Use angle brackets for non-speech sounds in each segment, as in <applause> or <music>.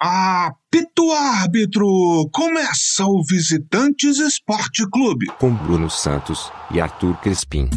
Apito árbitro! Começa o Visitantes Esporte Clube. Com Bruno Santos e Arthur Crespim.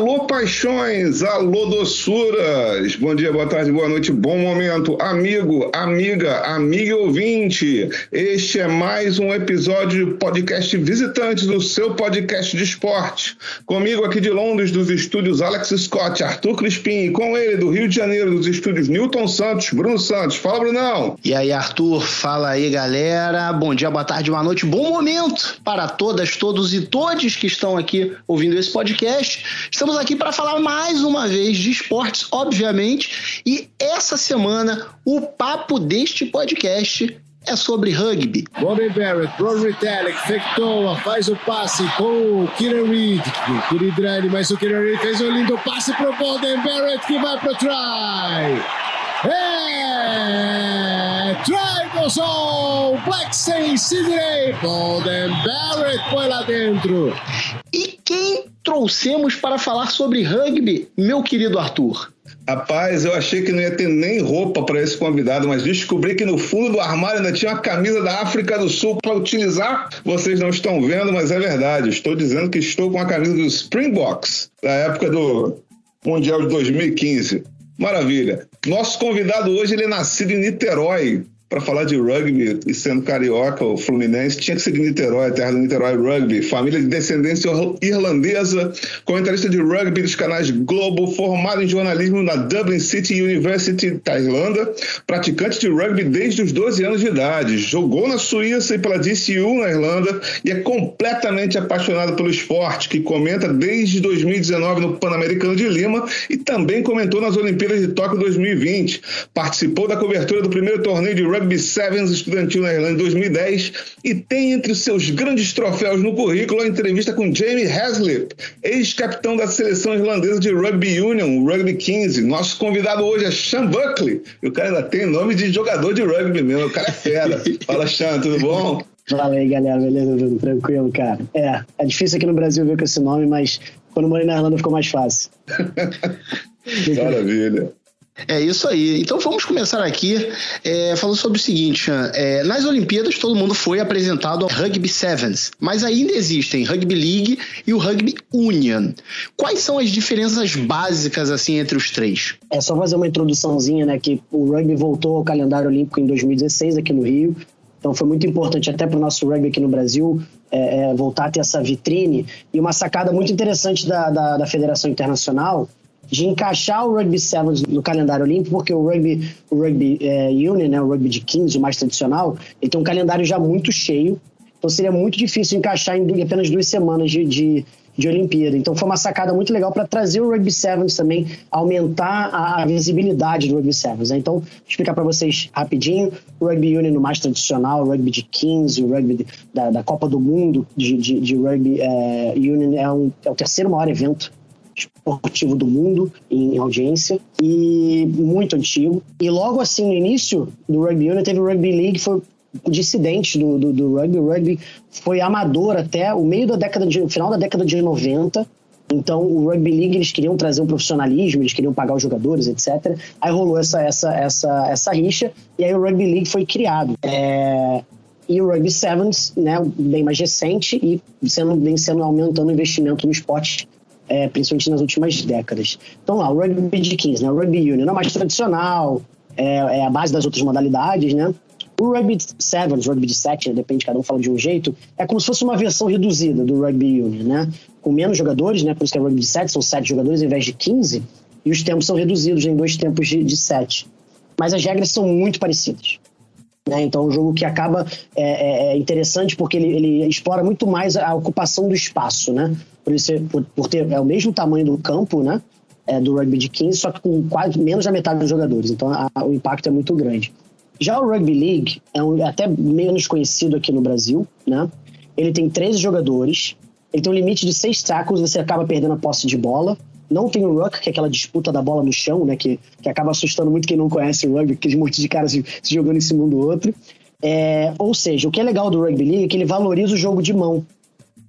Alô, paixões! Alô, doçuras! Bom dia, boa tarde, boa noite, bom momento. Amigo, amiga, amiga ouvinte, este é mais um episódio do podcast Visitantes, do seu podcast de esporte. Comigo aqui de Londres, dos estúdios Alex Scott, Arthur Crispim, e com ele do Rio de Janeiro, dos estúdios Newton Santos, Bruno Santos. Fala, Brunão! E aí, Arthur, fala aí, galera. Bom dia, boa tarde, boa noite, bom momento para todas, todos e todes que estão aqui ouvindo esse podcast. Estamos aqui para falar mais uma vez de esportes, obviamente, e essa semana o papo deste podcast é sobre rugby. Golden Barrett, Ron Ritalik, Fectoa, faz o passe com o Kieran Reed, Kiridrani, mas o Kieran Reed fez um lindo passe pro Golden Barrett que vai pro try. É! Sol! Black Saint Sydney! Golden Barrett foi lá dentro. E quem trouxemos para falar sobre rugby, meu querido Arthur? Rapaz, eu achei que não ia ter nem roupa para esse convidado, mas descobri que no fundo do armário ainda tinha uma camisa da África do Sul para utilizar. Vocês não estão vendo, mas é verdade. Estou dizendo que estou com a camisa do Springboks, da época do Mundial de 2015. Maravilha. Nosso convidado hoje ele é nascido em Niterói, para falar de rugby e sendo carioca ou fluminense, tinha que ser de Niterói, terra do Niterói Rugby. Família de descendência irlandesa, comentarista de rugby dos canais Globo, formado em jornalismo na Dublin City University da Irlanda, praticante de rugby desde os 12 anos de idade. Jogou na Suíça e pela DCU na Irlanda e é completamente apaixonado pelo esporte, que comenta desde 2019 no Pan-Americano de Lima e também comentou nas Olimpíadas de Tóquio 2020. Participou da cobertura do primeiro torneio de rugby Rugby Sevens estudantil na Irlanda em 2010 e tem entre seus grandes troféus no currículo a entrevista com Jamie Haslip, ex-capitão da seleção irlandesa de Rugby Union, Rugby 15. Nosso convidado hoje é Sean Buckley. E o cara ainda tem nome de jogador de rugby mesmo, o cara é fera. <laughs> Fala, Sean, tudo bom? Fala aí, galera, beleza? Tudo tranquilo, cara? É, é difícil aqui no Brasil ver com esse nome, mas quando morei na Irlanda ficou mais fácil. <laughs> <laughs> Maravilha. É isso aí. Então vamos começar aqui é, falando sobre o seguinte: é, nas Olimpíadas todo mundo foi apresentado ao Rugby Sevens, mas ainda existem Rugby League e o Rugby Union. Quais são as diferenças básicas assim entre os três? É só fazer uma introduçãozinha, né? Que o rugby voltou ao calendário olímpico em 2016 aqui no Rio. Então foi muito importante até para o nosso rugby aqui no Brasil é, é, voltar a ter essa vitrine e uma sacada muito interessante da, da, da Federação Internacional de encaixar o Rugby Sevens no calendário olímpico, porque o Rugby, o rugby é, Union, né, o Rugby de 15, o mais tradicional, ele tem um calendário já muito cheio, então seria muito difícil encaixar em apenas duas semanas de, de, de Olimpíada. Então foi uma sacada muito legal para trazer o Rugby Sevens também, aumentar a, a visibilidade do Rugby Sevens. Né? Então, vou explicar para vocês rapidinho: o Rugby Union no mais tradicional, o Rugby de 15, o Rugby de, da, da, Copa do Mundo de, de, de Rugby é, Union é, um, é o terceiro maior evento esportivo do mundo em audiência e muito antigo. E logo assim, no início do Rugby Union, teve o Rugby League, foi dissidente do, do, do rugby. O rugby foi amador até o meio da década de, final da década de 90. Então, o Rugby League, eles queriam trazer um profissionalismo, eles queriam pagar os jogadores, etc. Aí rolou essa, essa, essa, essa rixa, e aí o Rugby League foi criado. É... E o Rugby Sevens, né, bem mais recente, e sendo, vem sendo aumentando o investimento no esporte é, principalmente nas últimas décadas. Então lá, o rugby de 15, né? o rugby union é mais tradicional, é, é, a base das outras modalidades, né? O rugby sevens, rugby de 7, né? depende, cada um fala de um jeito, é como se fosse uma versão reduzida do rugby union, né? Com menos jogadores, né? Por isso que é rugby de 7, são 7 jogadores ao invés de 15, e os tempos são reduzidos em dois tempos de, de 7. Mas as regras são muito parecidas. Né? Então, é um jogo que acaba é, é, é interessante porque ele, ele, explora muito mais a ocupação do espaço, né? Por, isso, por, por ter é o mesmo tamanho do campo, né? É, do rugby de 15, só que com quase menos da metade dos jogadores. Então, a, o impacto é muito grande. Já o Rugby League é um, até menos conhecido aqui no Brasil, né? Ele tem 13 jogadores, ele tem um limite de 6 tackles, você acaba perdendo a posse de bola. Não tem o ruck, que é aquela disputa da bola no chão, né? Que, que acaba assustando muito quem não conhece o rugby, aquele monte de caras se, se jogando em cima um do outro. É, ou seja, o que é legal do Rugby League é que ele valoriza o jogo de mão.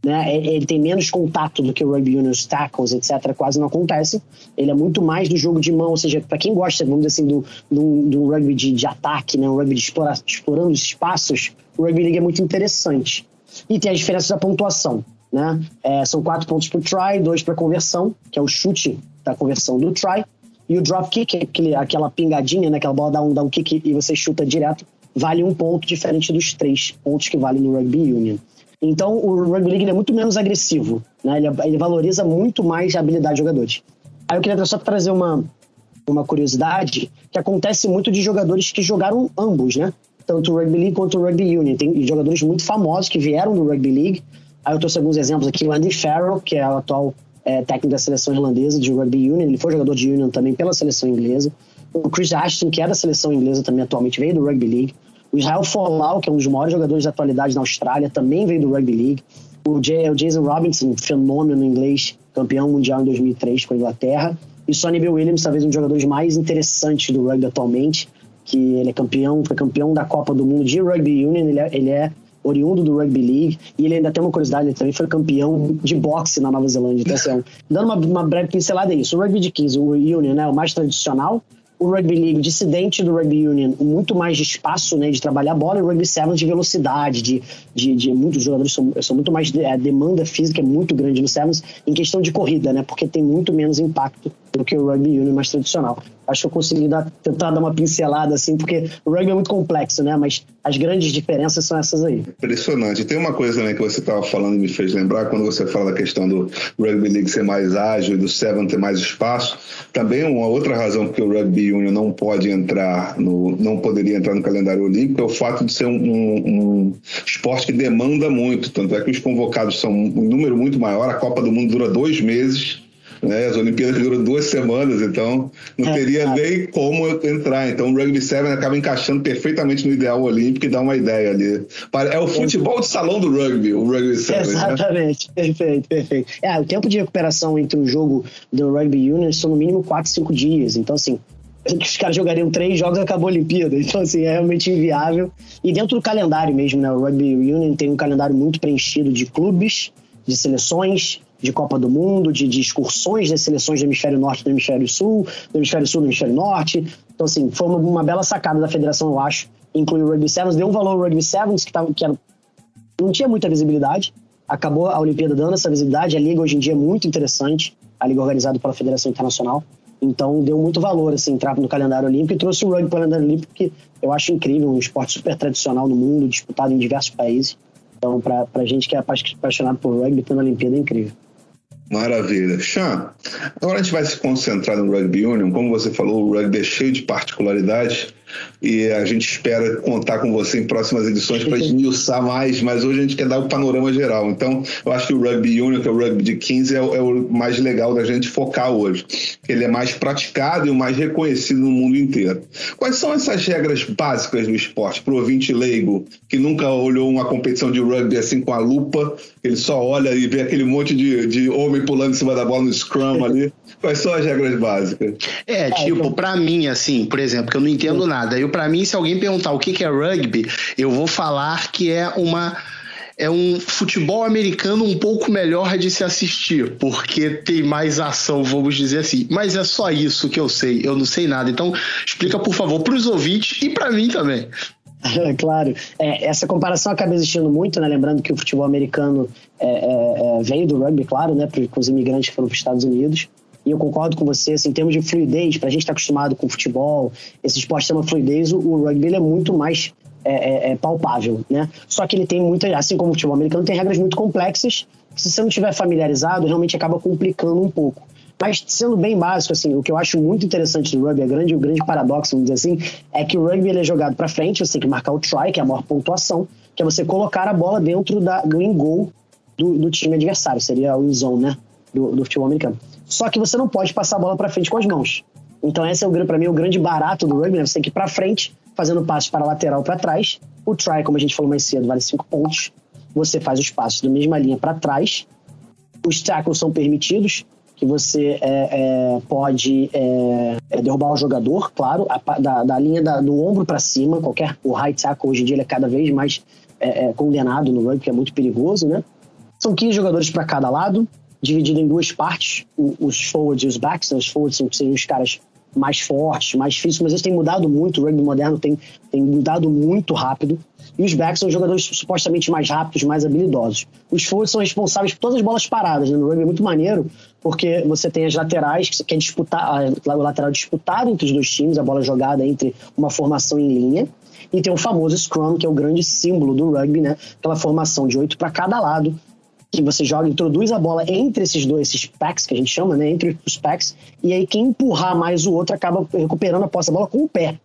né? Ele tem menos contato do que o rugby union, os tackles, etc. Quase não acontecem. Ele é muito mais do jogo de mão, ou seja, para quem gosta, vamos dizer assim, do, do, do rugby de, de, ataque, né? Um rugby de explorar, explorando os espaços, o rugby league é muito interessante. E tem as diferenças da pontuação, né? É, são quatro pontos para try, dois para conversão, que é o chute da conversão do try, e o drop kick, é aquele, aquela pingadinha, né? Aquela bola dá um, dá um kick e você chuta direto, vale um ponto diferente dos três pontos que vale no rugby union. Então, o Rugby League é muito menos agressivo, né? Ele, ele, valoriza muito mais a habilidade de jogadores. Aí eu queria só trazer uma, uma curiosidade que acontece muito de jogadores que jogaram ambos, né? Tanto o Rugby League quanto o Rugby Union. Tem jogadores muito famosos que vieram do Rugby League. Aí eu trouxe alguns exemplos aqui. O Andy Farrell, que é o atual é, técnico da seleção irlandesa de Rugby Union. Ele foi jogador de Union também pela seleção inglesa. O Chris Ashton, que é da seleção inglesa também atualmente, veio do Rugby League. O Israel Folau, que é um dos maiores jogadores da atualidade na Austrália, também veio do Rugby League. O, o Jason Robinson, fenômeno inglês, campeão mundial em 2003 com a Inglaterra. E Sonny Bill Williams, talvez um dos jogadores mais interessantes do rugby atualmente, que ele é campeão, foi campeão da Copa do Mundo de Rugby Union, ele é, ele é oriundo do Rugby League, e ele ainda tem uma curiosidade, ele também foi campeão de boxe na Nova Zelândia. Então, assim, dando uma, uma breve pincelada é isso. O Rugby de 15, o Union, né, o mais tradicional, o Rugby League dissidente do Rugby Union, muito mais de espaço, né, de trabalhar a bola, e o Rugby Sevens de velocidade, de, de, de muitos jogadores são, são muito mais, a demanda física é muito grande no Sevens em questão de corrida, né, porque tem muito menos impacto do que o Rugby Union mais tradicional. Acho que eu consegui dar, tentar dar uma pincelada assim, porque o rugby é muito complexo, né? Mas as grandes diferenças são essas aí. Impressionante. Tem uma coisa né, que você estava falando e me fez lembrar, quando você fala da questão do Rugby League ser mais ágil e do Seven ter mais espaço, também uma outra razão porque o Rugby Union não pode entrar no, não poderia entrar no calendário olímpico é o fato de ser um, um, um esporte que demanda muito. Tanto é que os convocados são um número muito maior. A Copa do Mundo dura dois meses né? As Olimpíadas duram duas semanas, então não é, teria é, nem como entrar. Então o Rugby 7 acaba encaixando perfeitamente no ideal olímpico e dá uma ideia ali. É o futebol de salão do rugby, o Rugby 7. Né? Exatamente, né? perfeito, perfeito. É, o tempo de recuperação entre o jogo do Rugby Union são no mínimo 4, 5 dias. Então, assim, os caras jogariam três jogos e acabou a Olimpíada. Então, assim, é realmente inviável. E dentro do calendário mesmo, né? O Rugby Union tem um calendário muito preenchido de clubes, de seleções, de Copa do Mundo, de, de excursões das seleções do Hemisfério Norte do Hemisfério Sul, do Hemisfério Sul do Hemisfério Norte. Então, assim, foi uma, uma, bela sacada da federação, eu acho, incluir o Rugby Sevens. Deu um valor ao Rugby Sevens, que, tava, que era, não tinha muita visibilidade. Acabou a Olimpíada dando essa visibilidade. A liga hoje em dia é muito interessante, a liga organizada pela Federação Internacional. Então, deu muito valor, assim, entrar no calendário olímpico e trouxe o rugby para o calendário olímpico, que eu acho incrível, um esporte super tradicional no mundo, disputado em diversos países. Então, para a gente que é apaixonado por rugby, ter na Olimpíada é incrível. Maravilha. Chan, agora a gente vai se concentrar no Rugby Union. Como você falou, o rugby é cheio de particularidades e a gente espera contar com você em próximas edições para esmiuçar mais, mas hoje a gente quer dar o panorama geral. Então, eu acho que o Rugby Union, que é o rugby de 15, é o, é o mais legal da gente focar hoje. Ele é mais praticado e o mais reconhecido no mundo inteiro. Quais são essas regras básicas do esporte para o ouvinte leigo que nunca olhou uma competição de rugby assim com a lupa, ele só olha e vê aquele monte de, de homem pulando em cima da bola no scrum ali? Quais são as regras básicas? É, tipo, para mim, assim, por exemplo, que eu não entendo nada. Eu, para mim, se alguém perguntar o que é rugby, eu vou falar que é uma é um futebol americano um pouco melhor de se assistir, porque tem mais ação, vamos dizer assim. Mas é só isso que eu sei, eu não sei nada. Então, explica, por favor, para os ouvintes e para mim também. <laughs> claro. É, essa comparação acaba existindo muito, né? Lembrando que o futebol americano é, é, é veio do rugby, claro, né? Com os imigrantes que foram para os Estados Unidos. E eu concordo com você, assim, em termos de fluidez, para a gente estar tá acostumado com futebol, esse esporte uma fluidez, o, rugby é muito mais é, é, é, palpável, né? Só que ele tem muita, assim como o futebol americano, tem regras muito complexas, que se você não estiver familiarizado, realmente acaba complicando um pouco. Mas sendo bem básico, assim, o que eu acho muito interessante do rugby, a grande, o grande paradoxo, vamos dizer assim, é que o rugby ele é jogado para frente, você tem que marcar o try, que é a maior pontuação, que é você colocar a bola dentro da, do in goal do, do time adversário, seria o in zone, né? Do, do futebol americano. Só que você não pode passar a bola para frente com as mãos. Então esse é o para mim o grande barato do rugby, né? Você tem que ir para frente, fazendo passos para lateral para trás. O try, como a gente falou mais cedo, vale cinco pontos. Você faz os passos da mesma linha para trás. Os tackles são permitidos, que você é, é, pode é, é derrubar o jogador, claro, a, da, da, linha da, do ombro para cima. Qualquer o high tackle hoje em dia é cada vez mais é, é, condenado no rugby, que é muito perigoso, né? São 15 jogadores para cada lado, dividido em duas partes, os forwards e os backs. Né? Os forwards seriam os caras mais fortes, mais físicos, mas eles têm mudado muito, o rugby moderno tem, tem mudado muito rápido. E os backs são jogadores supostamente mais rápidos, mais habilidosos. Os forwards são responsáveis por todas as bolas paradas. Né? No rugby é muito maneiro, porque você tem as laterais, que quer disputar, o lateral disputado entre os dois times, a bola jogada entre uma formação em linha. E tem o famoso scrum, que é o grande símbolo do rugby, né? Aquela formação de oito para cada lado, que você joga, introduz a bola entre esses dois, esses packs que a gente chama, né? Entre os packs, e aí quem empurrar mais o outro acaba recuperando a posse da bola com o pé.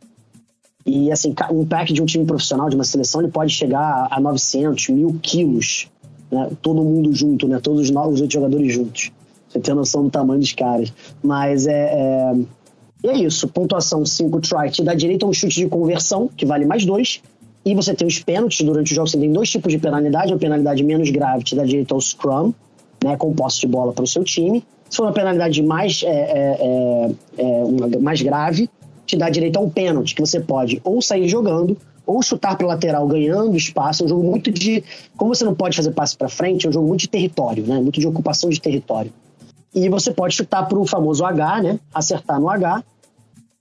E assim, um pack de um time profissional, de uma seleção, ele pode chegar a 900, mil quilos, né? todo mundo junto, né? Todos os novos oito jogadores juntos. Você tem noção do tamanho dos caras. Mas é, é... E é isso, pontuação 5 try te dá direito a um chute de conversão, que vale mais dois, e você tem os pênaltis durante o jogo, você tem dois tipos de penalidade, uma penalidade menos grave te dá direito ao scrum, né, com posse de bola para o seu time. Se for uma penalidade mais, é, é, é, é, mais grave, te dá direito a um pênalti, que você pode ou sair jogando, ou chutar para lateral ganhando espaço. É um jogo muito de. Como você não pode fazer passe para frente, é um jogo muito de território, né? muito de ocupação de território. E você pode chutar para o famoso H, né? acertar no H,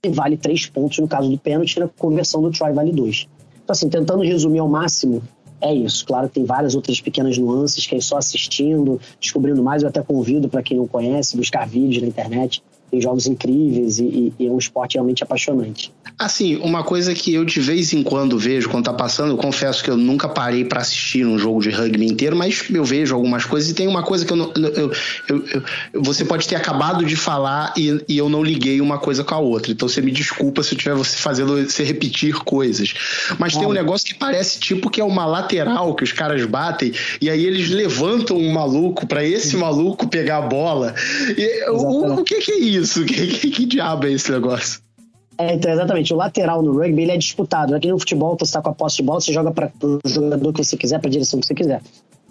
e vale três pontos no caso do pênalti, na conversão do try vale dois. Então, assim, tentando resumir ao máximo, é isso. Claro que tem várias outras pequenas nuances que é só assistindo, descobrindo mais. Eu até convido para quem não conhece, buscar vídeos na internet tem jogos incríveis e, e, é um esporte realmente apaixonante. Assim, uma coisa que eu de vez em quando vejo quando tá passando, eu confesso que eu nunca parei para assistir um jogo de rugby inteiro, mas eu vejo algumas coisas e tem uma coisa que eu, não, eu, eu, eu você pode ter acabado de falar e, e, eu não liguei uma coisa com a outra. Então você me desculpa se eu tiver você fazendo você repetir coisas. Mas tem um negócio que parece tipo que é uma lateral que os caras batem e aí eles levantam um maluco para esse maluco pegar a bola. E, o, o que, que é isso? Isso? <laughs> Que, que, que diabo é esse negócio? É, então, exatamente. O lateral no rugby ele é disputado. Aqui no futebol, você está com a posse de bola, você joga para o jogador que você quiser, para a direção que você quiser.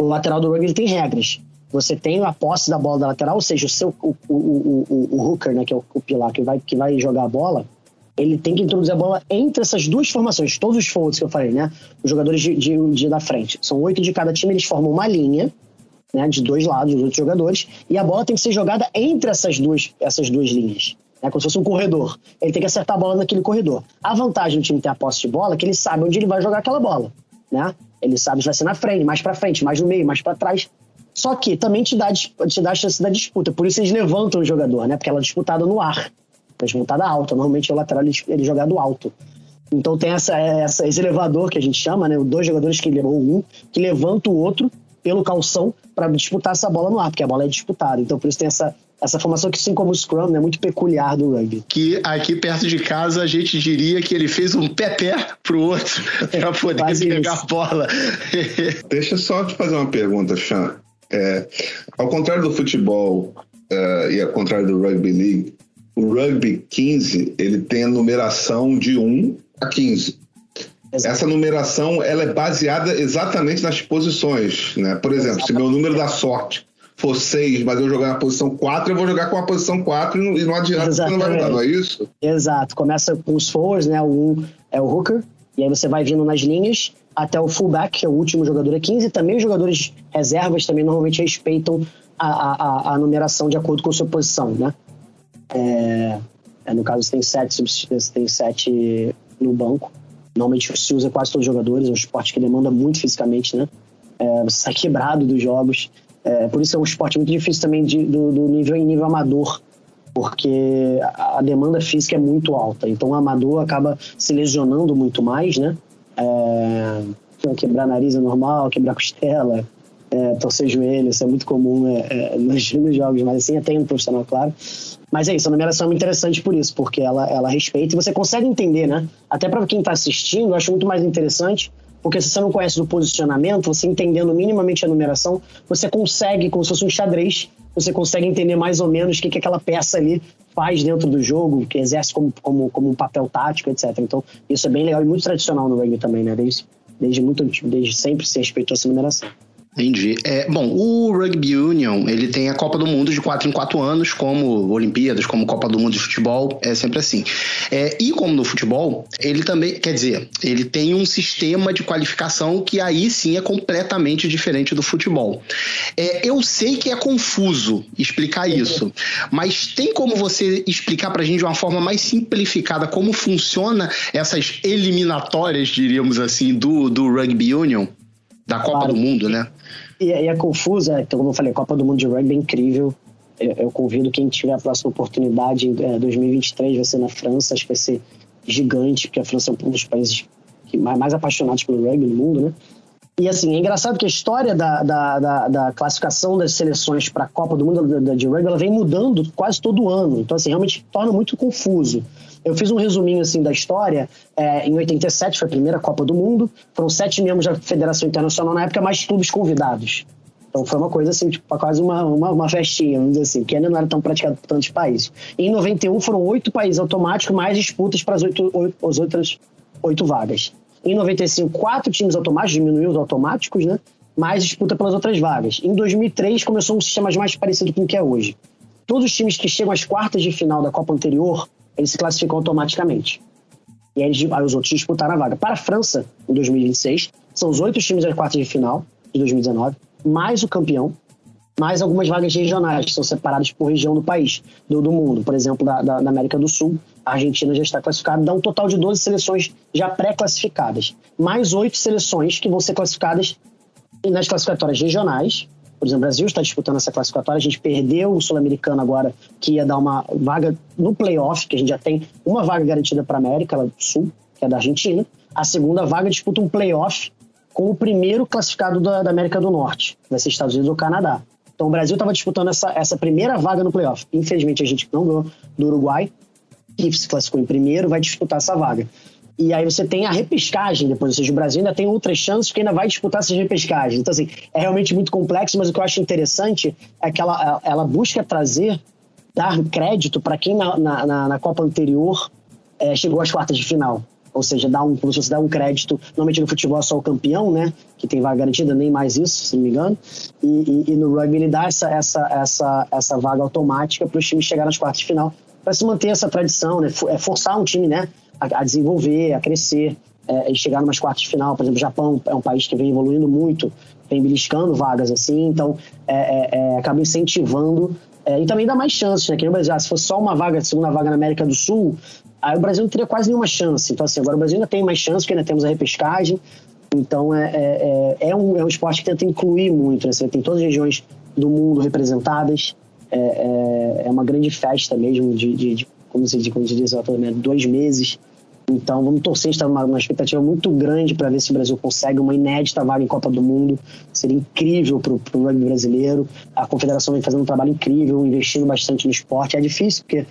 O lateral do rugby ele tem regras. Você tem a posse da bola da lateral, ou seja, o seu o, o, o, o hooker, né, que é o, o pilar que vai, que vai jogar a bola, ele tem que introduzir a bola entre essas duas formações, todos os forwards que eu falei, né? Os jogadores de, de, de da frente. São oito de cada time, eles formam uma linha né, de dois lados, os outros jogadores, e a bola tem que ser jogada entre essas duas, essas duas linhas. Né, como se fosse um corredor. Ele tem que acertar a bola naquele corredor. A vantagem do time ter a posse de bola é que ele sabe onde ele vai jogar aquela bola. Né? Ele sabe se vai ser na frente, mais para frente, mais no meio, mais para trás. Só que também te dá, te dá a chance da disputa. Por isso eles levantam o jogador, né? Porque ela é disputada no ar. É disputada alta. Normalmente o lateral ele, é jogado alto. Então tem essa, essa, esse elevador que a gente chama, né? Dois jogadores que ou um que levanta o outro pelo calção para disputar essa bola no ar, porque a bola é disputada. Então, por isso tem essa, essa formação que, assim como o Scrum, é né, muito peculiar do rugby. Que aqui perto de casa a gente diria que ele fez um pé-pé pro outro <laughs> para poder pegar isso. a bola. <laughs> Deixa eu só te fazer uma pergunta, Chan. É, ao contrário do futebol uh, e ao contrário do rugby league, o rugby 15 ele tem a numeração de 1 a 15. Essa numeração ela é baseada exatamente nas posições. Né? Por exemplo, se meu número da sorte for 6, mas eu jogar na posição 4, eu vou jogar com a posição 4 e não, e não adianta, você não vai mudar, não é isso? Exato. Começa com os forwards, né? O 1 é o hooker, e aí você vai vindo nas linhas até o fullback, que é o último jogador é 15. Também os jogadores reservas também normalmente respeitam a, a, a numeração de acordo com a sua posição, né? É, é, no caso, você tem sete, tem sete no banco. Normalmente se usa quase todos os jogadores, é um esporte que demanda muito fisicamente, né? É, você sai quebrado dos jogos. É, por isso é um esporte muito difícil também de, do, do, nível em nível amador, porque a, a, demanda física é muito alta. Então o amador acaba se lesionando muito mais, né? É, quebrar nariz é normal, quebrar costela, é, torcer joelho, isso é muito comum é, é, nos, <laughs> nos jogos, mas assim até no profissional, claro. Mas é isso, a numeração é muito interessante por isso, porque ela, ela respeita e você consegue entender, né? Até para quem está assistindo, eu acho muito mais interessante, porque se você não conhece do posicionamento, você entendendo minimamente a numeração, você consegue, como se fosse um xadrez, você consegue entender mais ou menos o que, que aquela peça ali faz dentro do jogo, que exerce como, como, como um papel tático, etc. Então, isso é bem legal e muito tradicional no rugby também, né? Desde, desde, muito, desde sempre se respeitou essa numeração. Entendi. É, bom, o Rugby Union, ele tem a Copa do Mundo de 4 em 4 anos, como Olimpíadas, como Copa do Mundo de Futebol, é sempre assim. É, e como no futebol, ele também, quer dizer, ele tem um sistema de qualificação que aí sim é completamente diferente do futebol. É, eu sei que é confuso explicar isso, mas tem como você explicar pra gente de uma forma mais simplificada como funciona essas eliminatórias, diríamos assim, do, do Rugby Union? Da Copa Claro. do Mundo, né? E, e é confusa, então, como eu falei, Copa do Mundo de Rugby é incrível. Eu, eu convido quem tiver a próxima oportunidade, é, 2023 vai ser na França, acho que vai ser gigante, porque a França é um dos países que mais, mais apaixonados pelo rugby no mundo, né? E assim, é engraçado que a história da, da, da, da classificação das seleções para a Copa do Mundo da- de rugby ela vem mudando quase todo ano. Então, assim, realmente torna muito confuso. Eu fiz um resuminho assim da história. É, em 87 foi a primeira Copa do Mundo. Foram sete membros da Federação Internacional na época, mais clubes convidados. Então foi uma coisa assim, tipo, quase uma, uma, uma festinha, vamos dizer assim, que ainda não era tão praticado por tantos países. E em 91 foram oito países automáticos, mais disputas para as, oito, oito, as outras oito vagas. Em 95, quatro times automáticos, diminuiu os automáticos, né? Mais disputa pelas outras vagas. Em 2003 começou um sistema mais parecido com o que é hoje. Todos os times que chegam às quartas de final da Copa anterior, eles se classificam automaticamente. E aí os outros disputaram a vaga. Para a França, em 2026, são os oito times das quartas de final de 2019, mais o campeão, mais algumas vagas regionais, que são separadas por região do país, do, do mundo. Por exemplo, da, da- da América do Sul, a Argentina já está classificada, dá um total de 12 seleções já pré-classificadas. Mais oito seleções que vão ser classificadas nas classificatórias regionais. Por exemplo, o Brasil está disputando essa classificatória. A gente perdeu o Sul-Americano agora, que ia dar uma vaga no playoff, que a gente já tem uma vaga garantida para a América do Sul, que é da Argentina. A segunda vaga disputa um playoff com o primeiro classificado da, da América do Norte, que vai ser Estados Unidos ou Canadá. Então o Brasil estava disputando essa, essa primeira vaga no playoff. Infelizmente a gente não ganhou do Uruguai, que se classificou em primeiro, vai disputar essa vaga. E aí você tem a repescagem depois, ou seja, o Brasil ainda tem outras chances porque ainda vai disputar essas repescagens. Então, assim, é realmente muito complexo, mas o que eu acho interessante é que ela, ela busca trazer, dar crédito para quem na, na, na- Copa anterior eh, chegou às quartas de final. Ou seja, dá um, como se você dá um crédito, normalmente no futebol é só o campeão, né? Que tem vaga garantida, nem mais isso, se não me engano. E, e- e no rugby ele dá essa, essa, essa, essa vaga automática para os times chegarem às quartas de final, para se manter essa tradição, né? É forçar um time, né? A, a desenvolver, a crescer, é, e chegar numas quartas de final. Por exemplo, o Japão é um país que vem evoluindo muito, vem beliscando vagas assim, então é, é, é, acaba incentivando é, e também dá mais chances, né? Que no Brasil, ah, se fosse só uma vaga, segunda vaga na América do Sul, aí o Brasil não teria quase nenhuma chance. Então, assim, agora o Brasil ainda tem mais chance, porque ainda temos a repescagem. Então, é, é, é um, é um esporte que tenta incluir muito, né? Você tem todas as regiões do mundo representadas. É, é, é uma grande festa mesmo, de, de, de como se diz, como se diz, né? dois meses. Então, vamos torcer, está numa, expectativa muito grande para ver se o Brasil consegue uma inédita vaga em Copa do Mundo. Seria incrível para o rugby brasileiro. A confederação vem fazendo um trabalho incrível, investindo bastante no esporte. É difícil, porque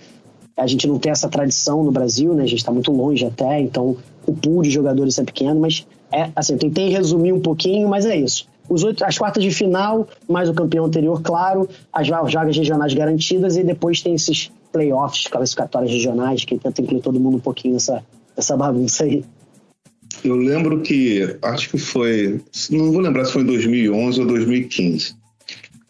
a gente não tem essa tradição no Brasil, né? A gente está muito longe até, então o pool de jogadores é pequeno, mas é assim, eu tentei resumir um pouquinho, mas é isso. Os oito, as quartas de final, mais o campeão anterior, claro, as va- vagas regionais garantidas e depois tem esses playoffs, classificatórias regionais, que tenta incluir todo mundo um pouquinho nessa, nessa bagunça aí. Eu lembro que, acho que foi, não vou lembrar se foi em 2011 ou 2015,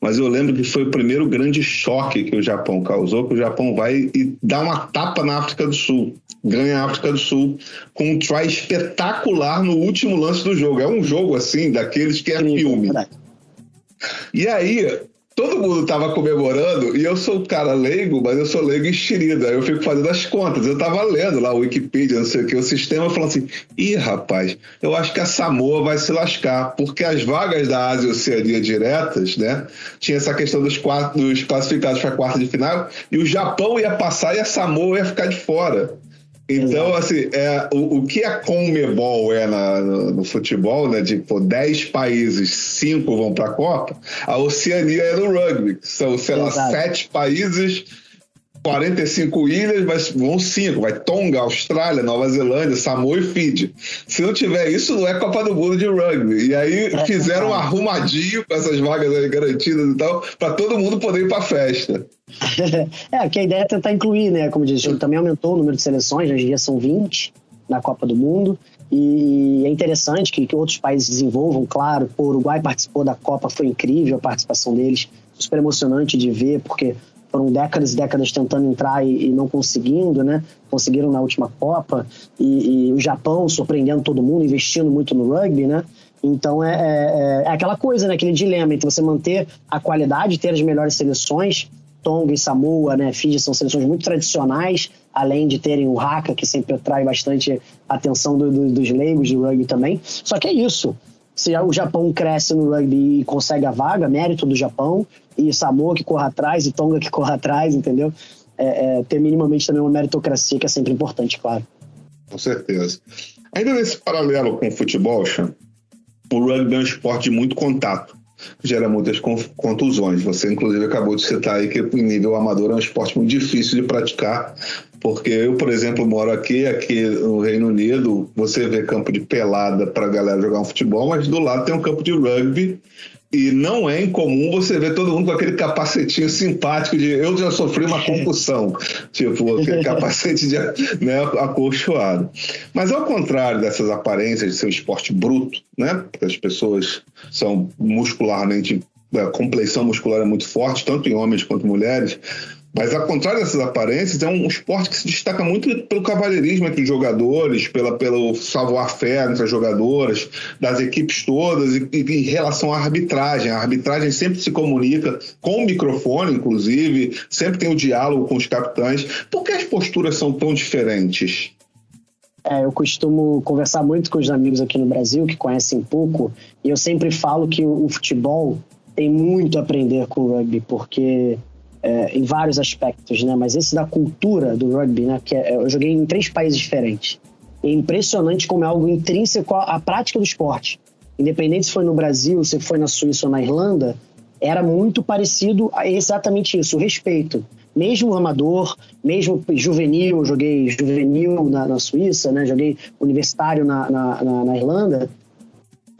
mas eu lembro que foi o primeiro grande choque que o Japão causou, que o Japão vai e dá uma tapa na África do Sul, ganha a África do Sul com um try espetacular no último lance do jogo. É um jogo assim, daqueles que é filme. Verdade. E aí, todo mundo tava comemorando, e eu sou um cara leigo, mas eu sou leigo enxerida. Eu fico fazendo as contas. Eu tava lendo lá o Wikipedia, não sei o que, o sistema, falando assim: ih, rapaz, eu acho que a Samoa vai se lascar, porque as vagas da Ásia e Oceania diretas, né? Tinha essa questão dos, quatro, dos classificados para quarta de final, e o Japão ia passar e a Samoa ia ficar de fora. Então, assim, é, o, o que a Conmebol é na- no, no futebol, né? De pô, 10 países, 5 vão para a Copa, a Oceania é no rugby. São, sei lá, Exato. 7 países, 45 ilhas, mas vão 5. Vai Tonga, Austrália, Nova Zelândia, Samoa e Fiji. Se não tiver isso, não é Copa do Mundo de rugby. E aí É, fizeram um arrumadinho com essas vagas aí garantidas e tal, para todo mundo poder ir para festa. <laughs> é, porque a ideia é tentar incluir, né? Como disse, também aumentou o número de seleções, hoje em dia são 20 na Copa do Mundo. E é interessante que, que outros países desenvolvam, claro. O Uruguai participou da Copa, foi incrível a participação deles, super emocionante de ver, porque foram décadas e décadas tentando entrar e, e não conseguindo, né? Conseguiram na última Copa. E, e, o Japão surpreendendo todo mundo, investindo muito no rugby, né? Então é, é, é, aquela coisa, né? Aquele dilema entre você manter a qualidade, ter as melhores seleções. Tonga e Samoa, né? Fiji são seleções muito tradicionais, além de terem o Haka, que sempre atrai bastante atenção do, do, dos leigos de rugby também. Só que é isso. Se o Japão cresce no rugby e consegue a vaga, mérito do Japão, e Samoa que corra atrás, e Tonga que corra atrás, entendeu? É, é, ter minimamente também uma meritocracia que é sempre importante, claro. Com certeza. Ainda nesse paralelo com o futebol, Chan, o rugby é um esporte de muito contato, gera muitas contusões. Você, inclusive, acabou de citar aí que, em nível amador, é um esporte muito difícil de praticar, porque eu, por exemplo, moro aqui, aqui no Reino Unido, você vê campo de pelada para a galera jogar um futebol, mas do lado tem um campo de rugby e não é incomum você ver todo mundo com aquele capacetinho simpático de eu já sofri uma concussão, <laughs> tipo aquele capacete de, né, acolchoado. Mas ao contrário dessas aparências de ser um esporte bruto, né, porque as pessoas são muscularmente a compleição muscular é muito forte, tanto em homens quanto em mulheres. Mas, ao contrário dessas aparências, é um esporte que se destaca muito pelo cavalheirismo entre os jogadores, pela, pelo savoir-faire entre as jogadoras, das equipes todas, e, e, em relação à arbitragem. A arbitragem sempre se comunica com o microfone, inclusive, sempre tem o diálogo com os capitães. Por que as posturas são tão diferentes? É, eu costumo conversar muito com os amigos aqui no Brasil que conhecem pouco, e eu sempre falo que o, o futebol tem muito a aprender com o rugby, porque é, em vários aspectos, né? Mas esse da cultura do rugby, né? Que é, eu joguei em três países diferentes. É impressionante como é algo intrínseco à, prática do esporte. Independente se foi no Brasil, se foi na Suíça ou na Irlanda, era muito parecido a exatamente isso, o respeito. Mesmo amador, mesmo juvenil, joguei juvenil na, na Suíça, né? joguei universitário na, na, na, na Irlanda.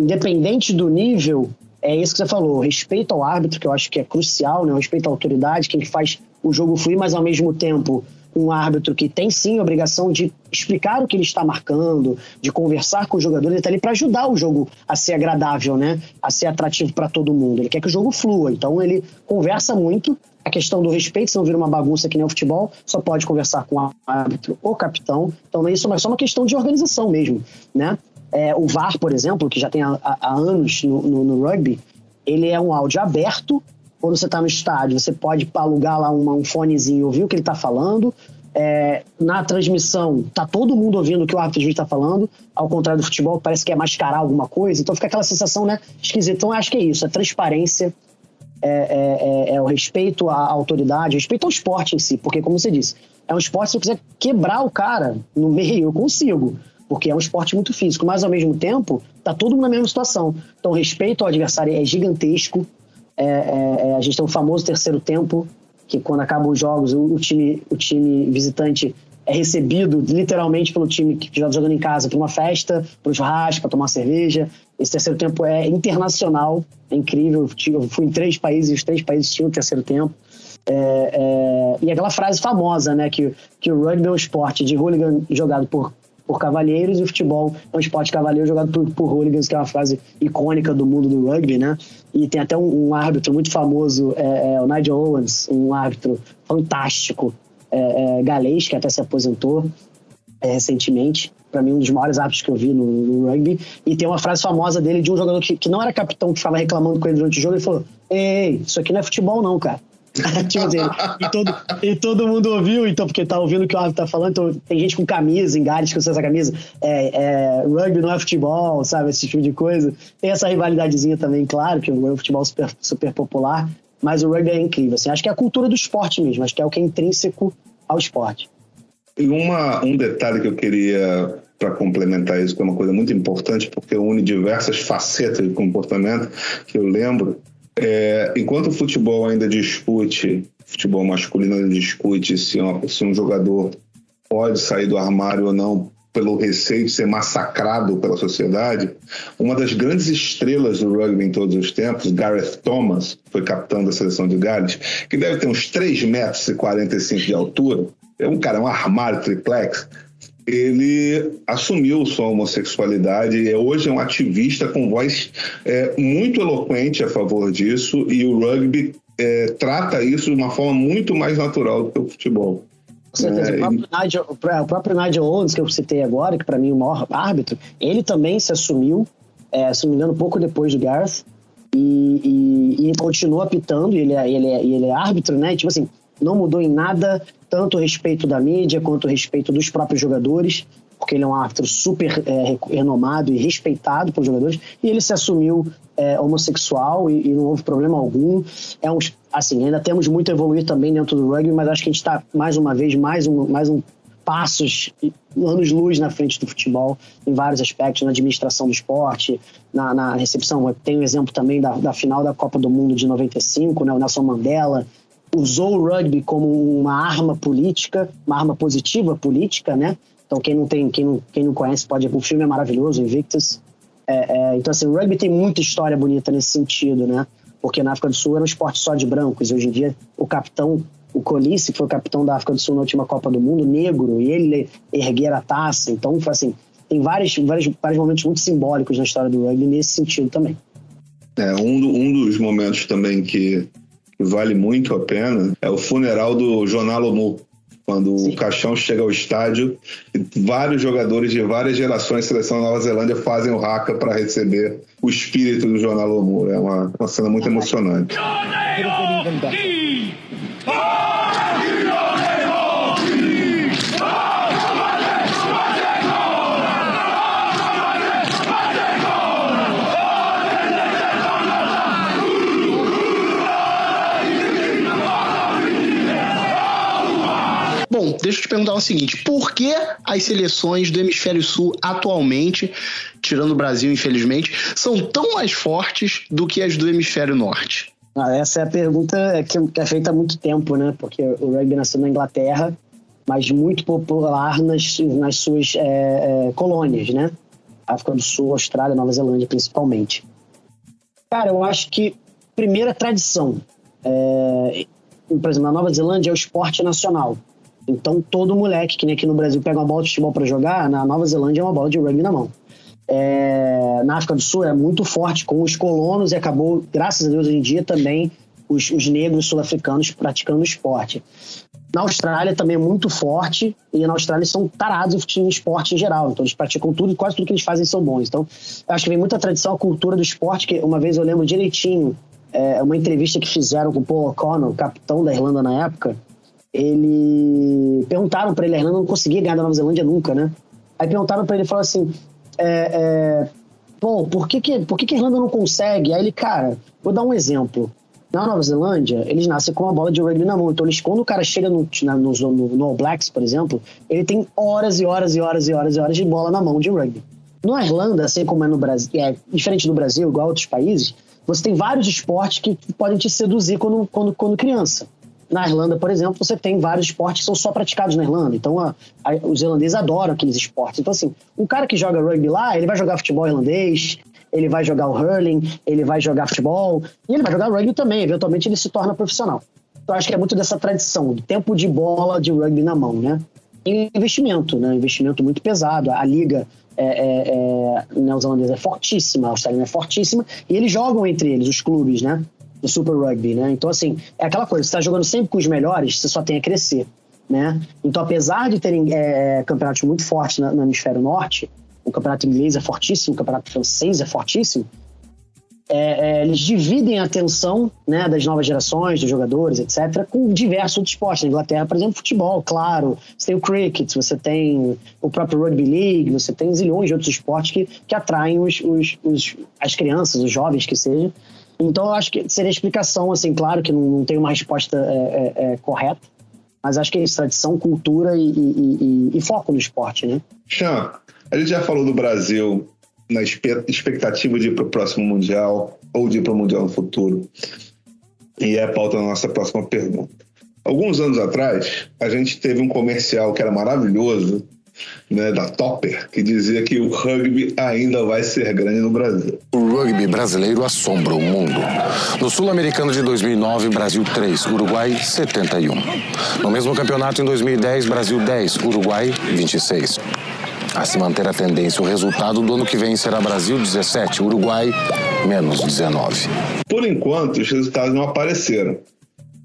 Independente do nível, é isso que você falou, respeito ao árbitro, que eu acho que é crucial, né? O respeito à autoridade, quem faz o jogo fluir, mas ao mesmo tempo um árbitro que tem sim a obrigação de explicar o que ele está marcando, de conversar com o jogador, ele está ali para ajudar o jogo a ser agradável, né? A ser atrativo para todo mundo. Ele quer que o jogo flua, então ele conversa muito. A questão do respeito, se não vira uma bagunça que nem o futebol, só pode conversar com o árbitro ou capitão. Então, isso é só uma questão de organização mesmo, né? É, o VAR, por exemplo, que já tem há, há anos no, no, no, rugby, ele é um áudio aberto. Quando você está no estádio, você pode alugar lá uma, um fonezinho e ouvir o que ele está falando. É, na transmissão, tá todo mundo ouvindo o que o árbitro está falando, ao contrário do futebol, parece que é mascarar alguma coisa, então fica aquela sensação, né, esquisita. Então, acho que é isso, a transparência, é, é, é, é, o respeito à autoridade, respeito ao esporte em si, porque, como você disse, é um esporte, se eu quiser quebrar o cara no meio, eu consigo porque é um esporte muito físico, mas ao mesmo tempo tá todo mundo na mesma situação. Então, o respeito ao adversário é gigantesco. É, é, é, a gente tem o famoso terceiro tempo, que quando acabam os jogos, o, o time, o time visitante é recebido literalmente pelo time que joga jogando em casa para uma festa, para o churrasco, para tomar cerveja. Esse terceiro tempo é internacional, é incrível. Eu fui em três países e os três países tinham o terceiro tempo. É, é, e aquela frase famosa, né, que, que o rugby é um esporte de hooligan jogado por por cavalheiros e o futebol é um esporte cavaleiro jogado por, por hooligans, que é uma frase icônica do mundo do rugby, né? E tem até um, um árbitro muito famoso, é, é, o Nigel Owens, um árbitro fantástico, é, é galês, que até se aposentou é, recentemente. Para mim, um dos maiores árbitros que eu vi no, no, rugby. E tem uma frase famosa dele de um jogador que, que não era capitão, que estava reclamando com ele durante o jogo. Ele falou: Ei, isso aqui não é futebol, não, cara. <laughs> tipo assim, e todo, e todo mundo ouviu, então, porque tá ouvindo o que o árbitro tá falando, então tem gente com camisa, engares usa essa camisa, é, é, rugby não é futebol, sabe, esse tipo de coisa. Tem essa rivalidadezinha também, claro, que o futebol é super, super popular, mas o rugby é incrível, assim, acho que é a cultura do esporte mesmo, acho que é o que é intrínseco ao esporte. E uma, um detalhe que eu queria para complementar isso, que é uma coisa muito importante, porque une diversas facetas de comportamento, que eu lembro, é, enquanto o futebol ainda discute, futebol masculino ainda discute se, uma, se um jogador pode sair do armário ou não pelo receio de ser massacrado pela sociedade, uma das grandes estrelas do rugby em todos os tempos, Gareth Thomas, foi capitão da seleção de Gales, que deve ter uns 3 metros e 45 de altura, é um cara, um armário triplex, ele assumiu sua homossexualidade e hoje é um ativista com voz é, muito eloquente a favor disso e o rugby é, trata isso de uma forma muito mais natural do que o futebol. Com certeza. É, o, próprio Nigel, o próprio Nigel Owens, que eu citei agora, que para mim é o maior árbitro, ele também se assumiu, é, se não me engano, pouco depois do Gareth, e, e, e continua apitando, e ele é, ele, é, ele é árbitro, né? E, tipo assim, não mudou em nada, tanto a respeito da mídia quanto a respeito dos próprios jogadores, porque ele é um árbitro super é, renomado e respeitado pelos jogadores, e ele se assumiu é, homossexual e, e, não houve problema algum. É um, assim, ainda temos muito a evoluir também dentro do rugby, mas acho que a gente está, mais uma vez, mais um, mais um passos, anos-luz na frente do futebol, em vários aspectos, na administração do esporte, na, na recepção. Tem o exemplo também da, da, final da Copa do Mundo de 95, né, o Nelson Mandela usou o rugby como uma arma política, uma arma positiva política, né? Então quem não tem, quem não, quem não conhece pode, o filme é maravilhoso, Invictus. É, é, então assim, o rugby tem muita história bonita nesse sentido, né? Porque na África do Sul era um esporte só de brancos. Hoje em dia o capitão o Colice, que foi o capitão da África do Sul na última Copa do Mundo, negro, e ele erguer a taça. Então, foi assim, tem vários, vários, vários momentos muito simbólicos na história do rugby nesse sentido também. É, um, do, um dos momentos também que, vale muito a pena é o funeral do Jonalomu. Quando Sim. o caixão chega ao estádio, vários jogadores de várias gerações da seleção da Nova Zelândia fazem o haka para receber o espírito do Jonalomu. É uma, uma cena muito emocionante. Bom, deixa eu te perguntar o seguinte: por que as seleções do Hemisfério Sul atualmente, tirando o Brasil, infelizmente, são tão mais fortes do que as do Hemisfério Norte? Ah, essa é a pergunta que é feita há muito tempo, né? Porque o rugby nasceu na Inglaterra, mas muito popular nas, nas suas é, é, colônias, né? África do Sul, Austrália, Nova Zelândia, principalmente. Cara, eu acho que primeira tradição, é, por exemplo, na Nova Zelândia é o esporte nacional. Então, todo moleque que nem aqui no Brasil pega uma bola de futebol para jogar, na Nova Zelândia é uma bola de rugby na mão. É, na África do Sul é muito forte com os colonos e acabou, graças a Deus, hoje em dia também os, os negros sul-africanos praticando esporte. Na Austrália também é muito forte e na Austrália são tarados em esporte em geral. Então eles praticam tudo e quase tudo que eles fazem são bons. Então acho que vem muita tradição, a cultura do esporte, que uma vez eu lembro direitinho, é, uma entrevista que fizeram com o Paul O'Connor, capitão da Irlanda na época, ele perguntaram para ele, a Irlanda não conseguia ganhar da Nova Zelândia nunca, né? Aí perguntaram para ele, falou assim, é, é, pô, por que que, por que que Irlanda não consegue? Aí ele, cara, vou dar um exemplo. Na Nova Zelândia, eles nascem com uma bola de rugby na mão. Então, eles, quando o cara chega no, na, no, no All Blacks, por exemplo, ele tem horas e horas e horas e horas e horas de bola na mão de rugby. Na Irlanda, assim como é no Brasil, é diferente do Brasil, igual a outros países, você tem vários esportes que podem te seduzir quando, quando, quando criança. Na Irlanda, por exemplo, você tem vários esportes que são só praticados na Irlanda. Então, a, a, os irlandeses adoram aqueles esportes. Então, assim, um cara que joga rugby lá, ele vai jogar futebol irlandês, ele vai jogar o hurling, ele vai jogar futebol, e ele vai jogar rugby também. Eventualmente, ele se torna profissional. Então, acho que é muito dessa tradição, do tempo de bola de rugby na mão, né? E investimento, né? Investimento muito pesado. A liga é, é, é, neozelandesa é fortíssima, a australiana é fortíssima, e eles jogam entre eles, os clubes, né? Do Super Rugby, né? Então, assim, é aquela coisa, você está jogando sempre com os melhores, você só tem a crescer, né? Então, apesar de terem é, campeonatos muito fortes no, no hemisfério norte, o campeonato inglês é fortíssimo, o campeonato francês é fortíssimo, é, é, eles dividem a atenção né, das novas gerações, dos jogadores, etc., com diversos outros esportes. Na Inglaterra, por exemplo, futebol, claro. Você tem o cricket, você tem o próprio rugby league, você tem zilhões de outros esportes que, que atraem os, os, os, as crianças, os jovens que sejam, então, eu acho que seria a explicação, assim, claro que não, tem uma resposta é, é, é, correta, mas acho que é isso, tradição, cultura e, e, e, e foco no esporte, né? Chan, a gente já falou do Brasil na expectativa de ir para o próximo Mundial ou de ir para o Mundial no futuro. E é a pauta da nossa próxima pergunta. Alguns anos atrás, a gente teve um comercial que era maravilhoso, né, da Topper, que dizia que o rugby ainda vai ser grande no Brasil. O rugby brasileiro assombra o mundo. No Sul-Americano de 2009, Brasil 3, Uruguai 71. No mesmo campeonato em 2010, Brasil 10, Uruguai 26. A se manter a tendência, o resultado do ano que vem será Brasil 17, Uruguai menos 19. Por enquanto, os resultados não apareceram.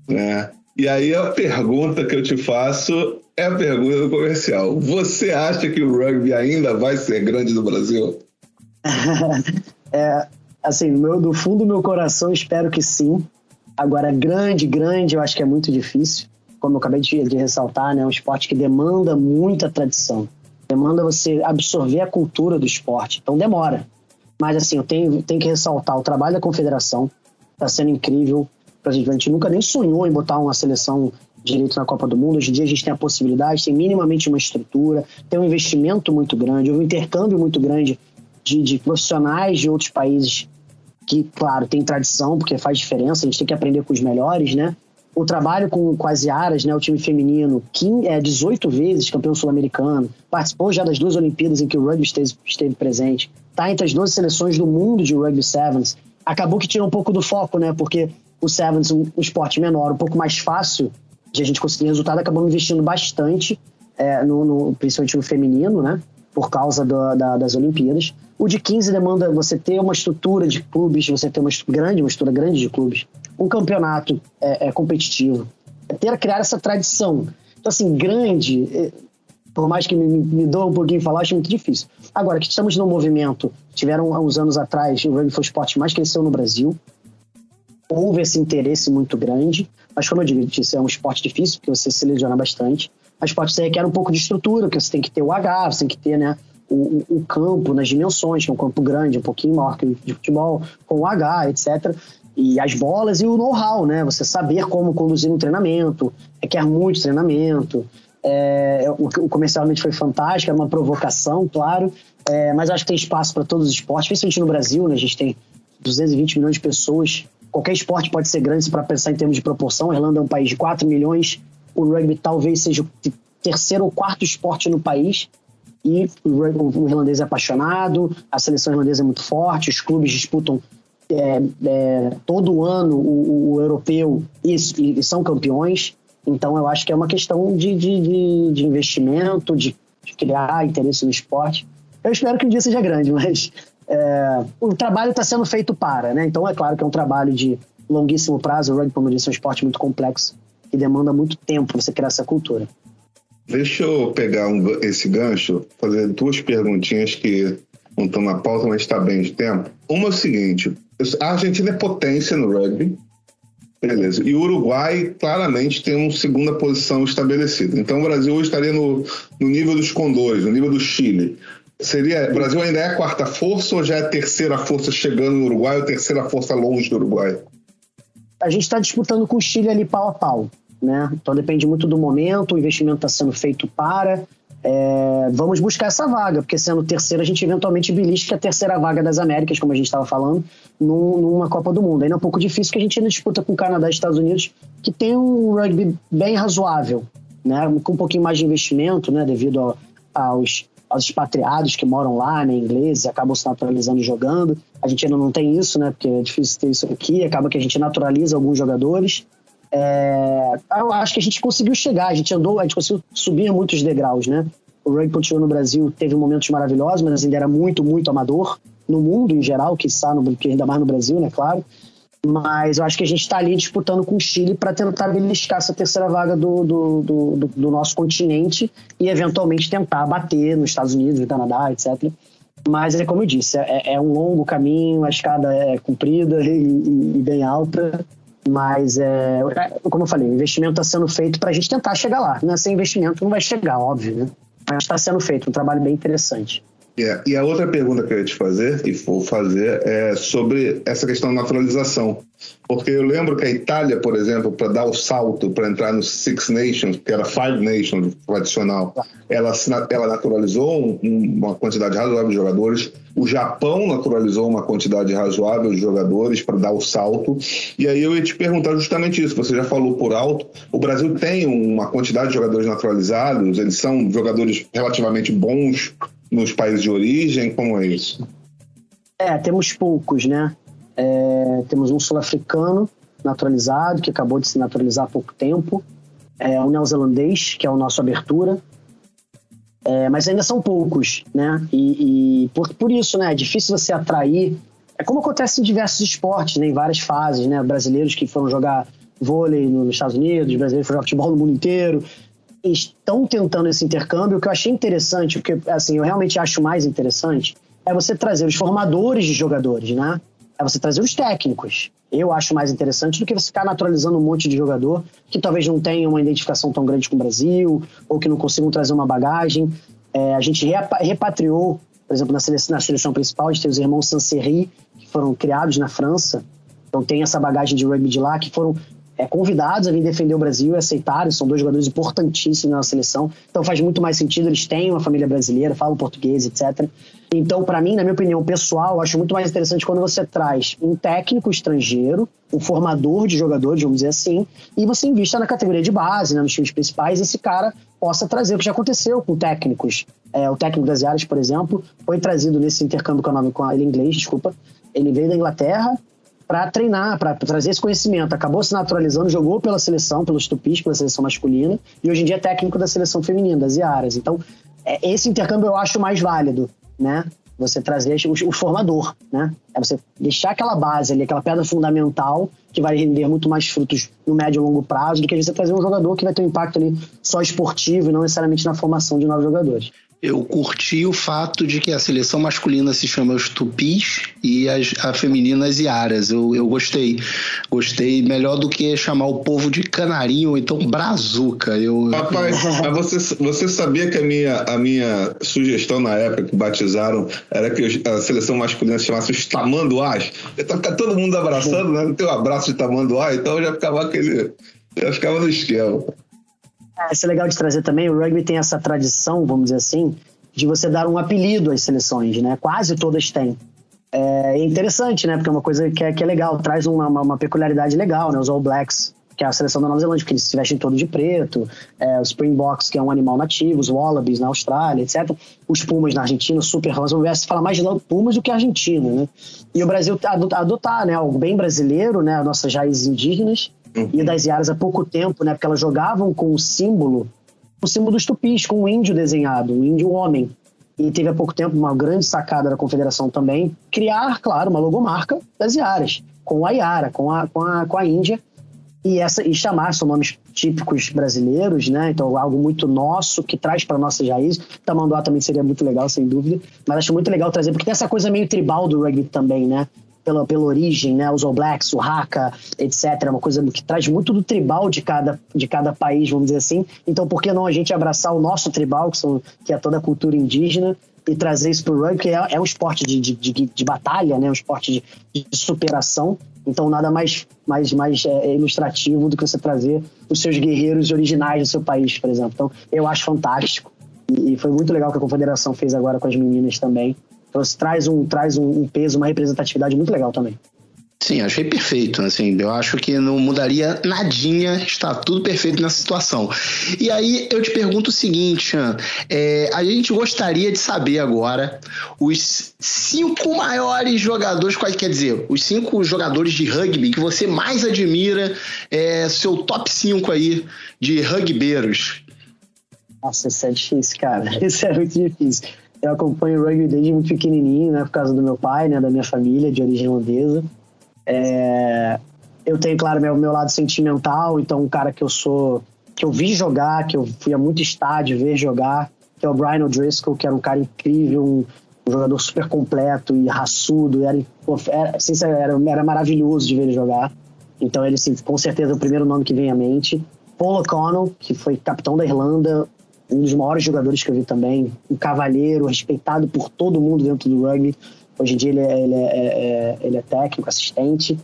Né? E aí a pergunta que eu te faço é a pergunta do comercial. Você acha que o rugby ainda vai ser grande no Brasil? <laughs> é, assim, meu, do fundo do meu coração, espero que sim. Agora, grande, grande, eu acho que é muito difícil. Como eu acabei de, de ressaltar, né, é um esporte que demanda muita tradição. Demanda você absorver a cultura do esporte. Então, demora. Mas, assim, eu tenho, tenho que ressaltar o trabalho da confederação. Está sendo incrível. A gente, nunca nem sonhou em botar uma seleção direito na Copa do Mundo. Hoje em dia a gente tem a possibilidade, tem minimamente uma estrutura, tem um investimento muito grande, um intercâmbio muito grande de, de profissionais de outros países que, claro, tem tradição, porque faz diferença, a gente tem que aprender com os melhores, né? O trabalho com, com as Iaras, né, o time feminino, que é 18 vezes campeão sul-americano, participou já das duas Olimpíadas em que o rugby esteve, esteve presente, está entre as 12 seleções do mundo de rugby sevens. Acabou que tira um pouco do foco, né? Porque o sevens, um, um esporte menor, um pouco mais fácil de a gente conseguir resultado, acabamos investindo bastante, é, no, no, principalmente no feminino, né? Por causa do, da, das Olimpíadas. O de 15 demanda você ter uma estrutura de clubes, você ter uma grande, uma estrutura grande de clubes, um campeonato é, é competitivo, é ter criar essa tradição. Então, assim, grande, é, por mais que me, me doa um pouquinho falar, acho muito difícil. Agora, que estamos num movimento, tiveram há uns anos atrás, o rugby foi o esporte mais cresceu no Brasil, houve esse interesse muito grande, mas como eu digo, isso é um esporte difícil, porque você se lesiona bastante, mas pode ser requer um pouco de estrutura, porque você tem que ter o H, você tem que ter né, o, o, campo nas dimensões, que é um campo grande, um pouquinho maior que o de futebol, com o H, etc. E as bolas e o know-how, né? Você saber como conduzir um treinamento, requer muito treinamento. É, o, o comercialmente foi fantástico, é uma provocação, claro, é, mas acho que tem espaço para todos os esportes, principalmente no Brasil, né? A gente tem 220 milhões de pessoas. Qualquer esporte pode ser grande para pensar em termos de proporção. A Irlanda é um país de 4 milhões. O rugby talvez seja o terceiro ou quarto esporte no país. E o, irlandês é apaixonado, a seleção irlandesa é muito forte, os clubes disputam é, é, todo ano o, o europeu e, e, são campeões. Então eu acho que é uma questão de, de, de, de investimento, de, de, criar interesse no esporte. Eu espero que um dia seja grande, <laughs> mas é, o trabalho está sendo feito para, né? Então é claro que é um trabalho de longuíssimo prazo. O rugby, como eu disse, é um esporte muito complexo e demanda muito tempo você criar essa cultura. Deixa eu pegar um, esse gancho, fazer duas perguntinhas que não estão na pauta, mas está bem de tempo. Uma é o seguinte: a Argentina é potência no rugby, beleza. E o Uruguai claramente tem uma segunda posição estabelecida. Então o Brasil hoje estaria no, no nível dos condores, no nível do Chile. Seria, o Brasil ainda é a quarta força ou já é a terceira força chegando no Uruguai ou a terceira força longe do Uruguai? A gente está disputando com o Chile ali pau a pau. Né? Então depende muito do momento, o investimento está sendo feito para. É, vamos buscar essa vaga, porque sendo terceiro, a gente eventualmente belisca a terceira vaga das Américas, como a gente estava falando, num, numa Copa do Mundo. Ainda é um pouco difícil, que a gente ainda disputa com o Canadá e Estados Unidos, que tem um rugby bem razoável, né? com um pouquinho mais de investimento, né? devido ao, aos, aos expatriados que moram lá, né, ingleses, acabam se naturalizando jogando. A gente ainda não tem isso, né? porque é difícil ter isso aqui, acaba que a gente naturaliza alguns jogadores. É, eu acho que a gente conseguiu chegar, a gente andou, a gente conseguiu subir muitos degraus, né? O rugby continuou no Brasil, teve momentos maravilhosos, mas ainda era muito, muito amador, no mundo em geral, que está ainda mais no Brasil, né, claro. Mas eu acho que a gente está ali disputando com o Chile para tentar beliscar essa terceira vaga do, do, do, do, nosso continente e eventualmente tentar bater nos Estados Unidos, no Canadá, etc. Mas é como eu disse, é, é um longo caminho, a escada é comprida e, e, e bem alta. Mas, é, como eu falei, o investimento está sendo feito para a gente tentar chegar lá. Né? Sem investimento não vai chegar, óbvio, né? Mas está sendo feito um trabalho bem interessante. Yeah. E a outra pergunta que eu ia te fazer, e vou fazer, é sobre essa questão da naturalização. Porque eu lembro que a Itália, por exemplo, para dar o salto para entrar no Six Nations, que era Five Nations tradicional, ela, ela naturalizou um, uma quantidade razoável de jogadores. O Japão naturalizou uma quantidade razoável de jogadores para dar o salto. E aí eu ia te perguntar justamente isso. Você já falou por alto. O Brasil tem uma quantidade de jogadores naturalizados. Eles são jogadores relativamente bons nos países de origem. Como é isso? É, temos poucos, né? É, temos um sul-africano naturalizado que acabou de se naturalizar há pouco tempo. É, um neozelandês que é o nosso abertura é, mas ainda são poucos, né? E, e, por, por isso, né? É difícil você atrair. É como acontece em diversos esportes, né? Em várias fases, né? Brasileiros que foram jogar vôlei nos Estados Unidos, brasileiros que foram jogar futebol no mundo inteiro, estão tentando esse intercâmbio. O que eu achei interessante, porque assim, eu realmente acho mais interessante, é você trazer os formadores de jogadores, né? É você trazer os técnicos eu acho mais interessante do que você ficar naturalizando um monte de jogador que talvez não tenha uma identificação tão grande com o Brasil ou que não consigam trazer uma bagagem. É, a gente repatriou, por exemplo, na seleção, na seleção principal, a gente tem os irmãos Sancerri, que foram criados na França, então tem essa bagagem de rugby de lá, que foram é, convidados a vir defender o Brasil e aceitaram, são dois jogadores importantíssimos na seleção, então faz muito mais sentido, eles têm uma família brasileira, falam português, etc. Então, para mim, na minha opinião pessoal, acho muito mais interessante quando você traz um técnico estrangeiro, um formador de jogadores, vamos dizer assim, e você invista na categoria de base, né, nos times principais, esse cara possa trazer, o que já aconteceu com técnicos. É, o técnico das áreas, por exemplo, foi trazido nesse intercâmbio econômico com ele inglês, desculpa. Ele veio da Inglaterra, para treinar, para trazer esse conhecimento. Acabou se naturalizando, jogou pela seleção, pelos tupis, pela seleção masculina, e hoje em dia é técnico da seleção feminina, das Iaras. Então, é, esse intercâmbio eu acho mais válido, né? Você trazer o, o, formador, né? É você deixar aquela base ali, aquela pedra fundamental que vai render muito mais frutos no médio e longo prazo do que você trazer um jogador que vai ter um impacto ali só esportivo e não necessariamente na formação de novos jogadores eu curti o fato de que a seleção masculina se chama os Tupis e as, a feminina as Iaras. Eu, eu gostei. Gostei melhor do que chamar o povo de canarinho ou então brazuca. Eu, Rapaz, <laughs> mas você, você sabia que a minha, a minha sugestão na época que batizaram era que a seleção masculina se chamasse os tamanduás? Então fica todo mundo abraçando, né? Não tem um abraço de tamanduá, então já ficava aquele. Já ficava no esquema. É, isso é legal de trazer também. O rugby tem essa tradição, vamos dizer assim, de você dar um apelido às seleções, né? Quase todas têm. É interessante, né? Porque é uma coisa que é, que é legal, traz uma, uma, peculiaridade legal, né? Os All Blacks, que é a seleção da Nova Zelândia, porque eles se vestem todo de preto, é, os Springboks, que é um animal nativo, os Wallabies na Austrália, etc. Os Pumas na Argentina, super famosos. Vamos falar mais de Pumas do que Argentina, né? E o Brasil adotar, né? Algo bem brasileiro, né? Nossas raízes indígenas. E das Iaras há pouco tempo, né? Porque elas jogavam com o símbolo, o símbolo dos tupis, com um índio desenhado, um índio homem. E teve há pouco tempo uma grande sacada da confederação também, criar, claro, uma logomarca das Iaras, com a Iara, com a, com a, com a Índia, e, essa, e chamar, são nomes típicos brasileiros, né? Então, algo muito nosso, que traz para nossas raízes. Tamanduá também seria muito legal, sem dúvida. Mas acho muito legal trazer, porque tem essa coisa meio tribal do rugby também, né? Pela, pela origem, né? Os All Blacks, o Haka, etc. Uma coisa que traz muito do tribal de cada, de cada país, vamos dizer assim. Então, por que não a gente abraçar o nosso tribal, que, são, que é toda a cultura indígena, e trazer isso para o rugby, que é, é um esporte de, de, de, de, batalha, né? um esporte de, de, superação. Então, nada mais, mais, mais é, ilustrativo do que você trazer os seus guerreiros originais do seu país, por exemplo. Então, eu acho fantástico. E foi muito legal que a Confederação fez agora com as meninas também. Então isso traz um, traz um, peso, uma representatividade muito legal também. Sim, achei perfeito. Assim, eu acho que não mudaria nadinha, está tudo perfeito nessa situação. E aí eu te pergunto o seguinte, Chan, é, a gente gostaria de saber agora os cinco maiores jogadores, qual quer dizer, os cinco jogadores de rugby que você mais admira, é, seu top 5 aí de rugbeiros. Nossa, isso é difícil, cara. <laughs> Isso é muito difícil eu acompanho o rugby desde muito pequenininho, né, por causa do meu pai, né, da minha família de origem holandesa. É, eu tenho, claro, meu, meu lado sentimental, então um cara que eu sou, que eu vi jogar, que eu fui a muito estádio ver jogar, que é o Brian O'Driscoll, que era um cara incrível, um, um jogador super completo e raçudo, era, era, assim, era, era maravilhoso de ver ele jogar. Então ele, assim, com certeza, é o primeiro nome que vem à mente. Paul O'Connell, que foi capitão da Irlanda, um dos maiores jogadores que eu vi também, um cavalheiro, respeitado por todo mundo dentro do rugby. Hoje em dia ele é, ele é, é, é ele é técnico, assistente,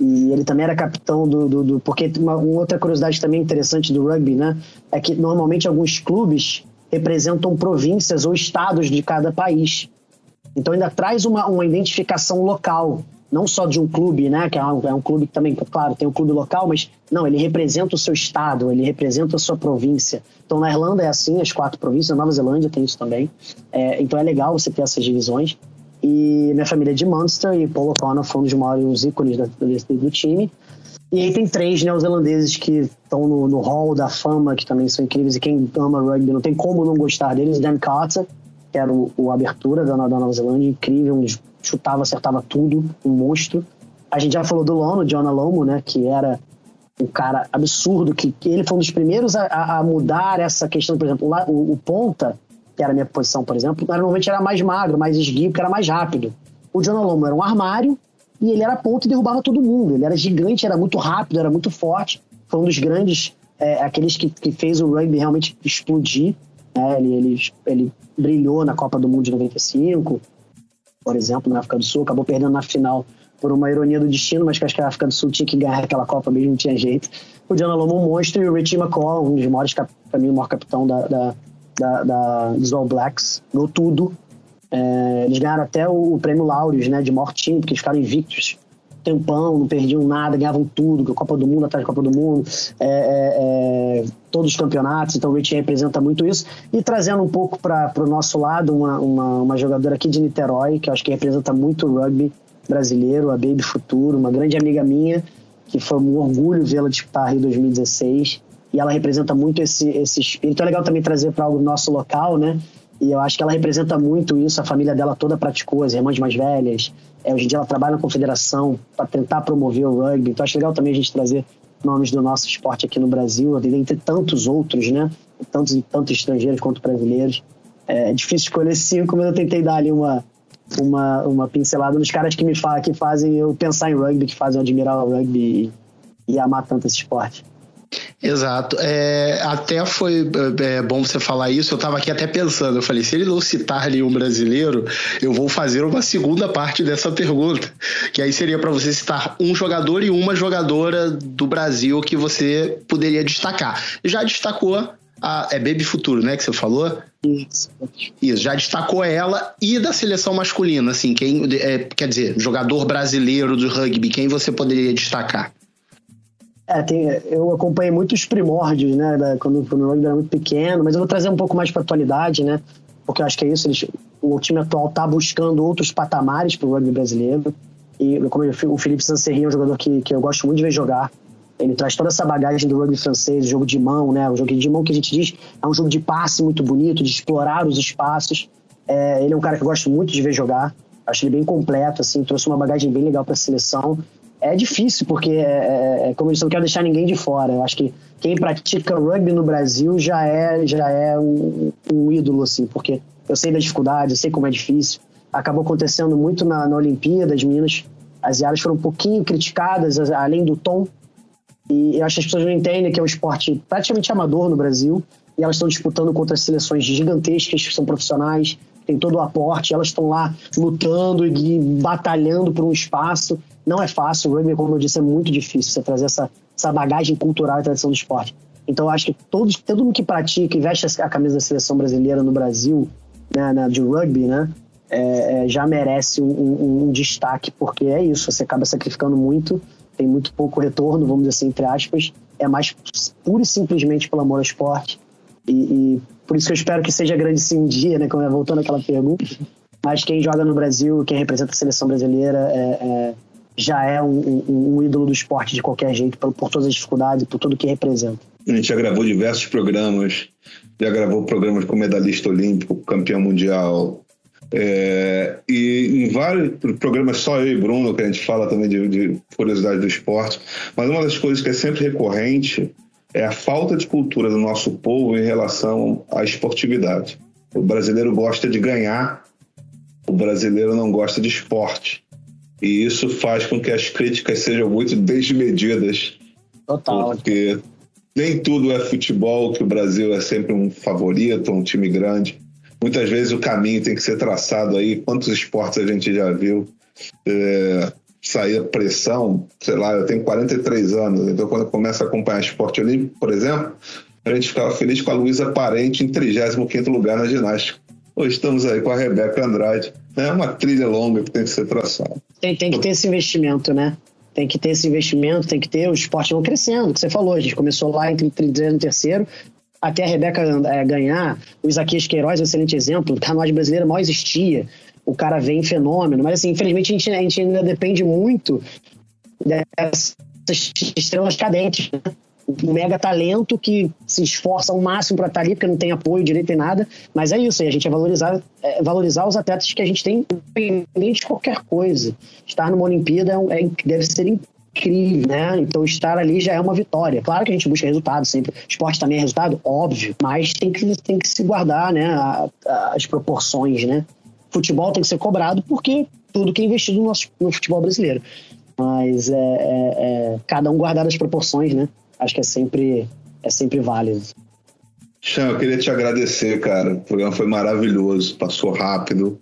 e ele também era capitão do. do, do porque uma, uma, outra curiosidade também interessante do rugby, né? É que normalmente alguns clubes representam províncias ou estados de cada país. Então ainda traz uma, uma identificação local, não só de um clube, né? Que é um, é um clube que também, claro, tem um clube local, mas não, ele representa o seu estado, ele representa a sua província. Então na Irlanda é assim, as quatro províncias, na Nova Zelândia tem isso também. É, então é legal você ter essas divisões. E minha família é de Munster e Paul O'Connor foi um dos maiores ícones da, do, do time. E aí tem três neozelandeses que estão no, no hall da fama, que também são incríveis, e quem ama rugby não tem como não gostar deles. Dan Carter, que era o, o abertura da, da Nova Zelândia, incrível, chutava, acertava tudo, um monstro. A gente já falou do Lono, John Alomo, né, que era um cara absurdo, que, que ele foi um dos primeiros a, a, mudar essa questão, por exemplo, lá, o, o, ponta, que era a minha posição, por exemplo, normalmente era mais magro, mais esguio, que era mais rápido. O John Alomo era um armário, e ele era ponto e derrubava todo mundo. Ele era gigante, era muito rápido, era muito forte. Foi um dos grandes, é, aqueles que, que fez o rugby realmente explodir. Né? Ele, ele, ele brilhou na Copa do Mundo de 95, por exemplo, na África do Sul. Acabou perdendo na final por uma ironia do destino, mas que acho que a África do Sul tinha que ganhar aquela Copa mesmo, não tinha jeito. O Diana Lomo, um monstro, e o Richie McCall, um dos maiores, para mim, o maior capitão da, da, da, da, dos All Blacks, ganhou tudo. É, eles ganharam até o, o prêmio Laureus, né, de maior time, porque eles ficaram invictos tempão, não perdiam nada, ganhavam tudo, Copa do Mundo atrás da Copa do Mundo, é, é, é, todos os campeonatos, então o Rich representa muito isso. E trazendo um pouco para o nosso lado, uma, uma, uma, jogadora aqui de Niterói, que eu acho que representa muito o rugby brasileiro, a Baby Futuro, uma grande amiga minha, que foi um orgulho vê-la disputar Rio 2016, e ela representa muito esse, esse espírito. É legal também trazer para algo nosso local, né? E eu acho que ela representa muito isso, a família dela toda praticou, as irmãs mais velhas. É, hoje em dia ela trabalha na confederação para tentar promover o rugby. Então acho legal também a gente trazer nomes do nosso esporte aqui no Brasil, entre tantos outros, né? Tantos, tanto estrangeiros quanto brasileiros. É difícil escolher cinco, mas eu tentei dar ali uma, uma, uma pincelada nos caras que me fa que fazem eu pensar em rugby, que fazem eu admirar o rugby e, e amar tanto esse esporte. Exato. É, até foi é, bom você falar isso. Eu estava aqui até pensando. Eu falei, se ele não citar ali um brasileiro, eu vou fazer uma segunda parte dessa pergunta. Que aí seria para você citar um jogador e uma jogadora do Brasil que você poderia destacar. Já destacou a. É Baby Futuro, né? Que você falou? Isso. Isso, já destacou ela e da seleção masculina, assim, quem. É, quer dizer, jogador brasileiro do rugby, quem você poderia destacar? É, tem, eu acompanhei muitos primórdios, né, da, quando, quando o rugby era muito pequeno, mas eu vou trazer um pouco mais para atualidade, né, porque eu acho que é isso, eles, o time atual está buscando outros patamares para o rugby brasileiro, e como eu, o Felipe Sancerri é um jogador que, que eu gosto muito de ver jogar, ele traz toda essa bagagem do rugby francês, jogo de mão, né, o jogo de mão que a gente diz é um jogo de passe muito bonito, de explorar os espaços, é, ele é um cara que eu gosto muito de ver jogar, acho ele bem completo, assim, trouxe uma bagagem bem legal para a seleção, é difícil, porque, é, é, é, como eu disse, não quero deixar ninguém de fora. Eu acho que quem pratica rugby no Brasil já é, já é um, um ídolo, assim, porque eu sei da dificuldade, eu sei como é difícil. Acabou acontecendo muito na, na Olimpíada, as meninas asiáticas foram um pouquinho criticadas, além do tom. E eu acho que as pessoas não entendem que é um esporte praticamente amador no Brasil, e elas estão disputando contra seleções gigantescas que são profissionais, tem todo o aporte, elas estão lá lutando e batalhando por um espaço. Não é fácil, o rugby, como eu disse, é muito difícil você trazer essa, essa bagagem cultural e tradição do esporte. Então, eu acho que todos, todo mundo que pratica e veste a camisa da seleção brasileira no Brasil, né, de rugby, né, é, é, já merece um, um, um, destaque, porque é isso, você acaba sacrificando muito, tem muito pouco retorno, vamos dizer assim, entre aspas, é mais pura e simplesmente pelo amor ao esporte. E, e por isso que eu espero que seja grande sim um dia, né, voltando àquela pergunta, mas quem joga no Brasil, quem representa a seleção brasileira, é, é já é um, um, um ídolo do esporte de qualquer jeito, por, por todas as dificuldades, por tudo que representa. A gente já gravou diversos programas, já gravou programas com medalhista olímpico, campeão mundial. É, e em vários programas, só eu e Bruno, que a gente fala também de, de curiosidade do esporte, mas uma das coisas que é sempre recorrente é a falta de cultura do nosso povo em relação à esportividade. O brasileiro gosta de ganhar, o brasileiro não gosta de esporte. E isso faz com que as críticas sejam muito desmedidas. Total. Porque nem tudo é futebol, que o Brasil é sempre um favorito, um time grande. Muitas vezes o caminho tem que ser traçado aí. Quantos esportes a gente já viu é, sair pressão? Sei lá, eu tenho 43 anos, então quando eu começo a acompanhar esporte olímpico, por exemplo, a gente ficava feliz com a Luísa Parente em 35 lugar na ginástica. Hoje estamos aí com a Rebeca Andrade É uma trilha longa que tem que ser traçada. Tem, tem que ter esse investimento, né? Tem que ter esse investimento, tem que ter o esporte não crescendo, que você falou, a gente começou lá entre o e terceiro, até a Rebeca é, ganhar, o Isaquias Queiroz é um excelente exemplo, o canoagem brasileira mal existia, o cara vem fenômeno, mas assim, infelizmente a gente, a gente ainda depende muito dessas estrelas cadentes, né? um mega talento que se esforça ao máximo para estar tá ali, porque não tem apoio direito nem nada. Mas é isso, a gente é valorizar, é valorizar os atletas que a gente tem, independente de qualquer coisa. Estar numa Olimpíada é, é, deve ser incrível, né? Então estar ali já é uma vitória. Claro que a gente busca resultado sempre. Esporte também é resultado, óbvio, mas tem que, tem que se guardar, né? A, a, as proporções, né? Futebol tem que ser cobrado porque tudo que é investido no, nosso, no futebol brasileiro. Mas é, é, é cada um guardar as proporções, né? acho que é sempre, é sempre válido. Chan, eu queria te agradecer, cara. O programa foi maravilhoso, passou rápido.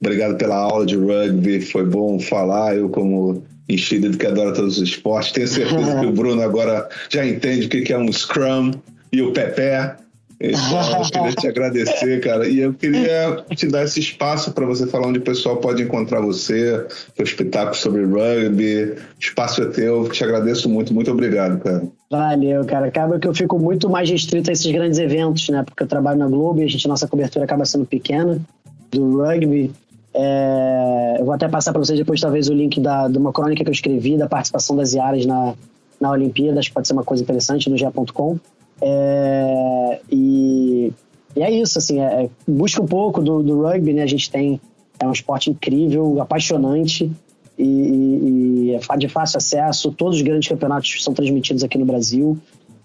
Obrigado pela aula de rugby, foi bom falar. Eu, como enchido que adora todos os esportes, tenho certeza que o <laughs> Bruno agora já entende o que é um Scrum e o Pepe. Então, eu queria te agradecer, cara. E eu queria te dar esse espaço para você falar onde o pessoal pode encontrar você, seu espetáculo sobre rugby. Espaço é teu. Te agradeço muito. Muito obrigado, cara. Valeu, cara. Acaba que eu fico muito mais restrito a esses grandes eventos, né? Porque eu trabalho na Globo e a gente, nossa cobertura acaba sendo pequena do rugby. É... eu vou até passar para vocês depois, talvez, o link da, de uma crônica que eu escrevi da participação das Iaras na, na Olimpíada. Acho que pode ser uma coisa interessante no G.com. É, e, e, é isso, assim, é, é, busca um pouco do, do, rugby, né? A gente tem é um esporte incrível, apaixonante e, e, e é de fácil acesso. Todos os grandes campeonatos são transmitidos aqui no Brasil.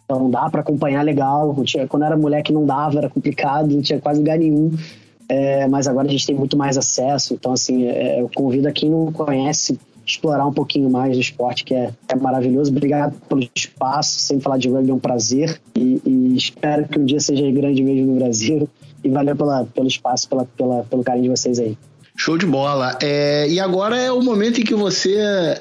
Então dá para acompanhar legal. Quando era moleque não dava, era complicado, não tinha quase lugar nenhum. É, mas agora a gente tem muito mais acesso. Então, assim, é, eu convido a quem não conhece explorar um pouquinho mais do esporte, que é, é maravilhoso. Obrigado pelo espaço, sem falar de rugby é um prazer e, e, espero que um dia seja grande mesmo no Brasil. E valeu pela, pelo espaço, pela, pela, pelo carinho de vocês aí. Show de bola. É, e agora é o momento em que você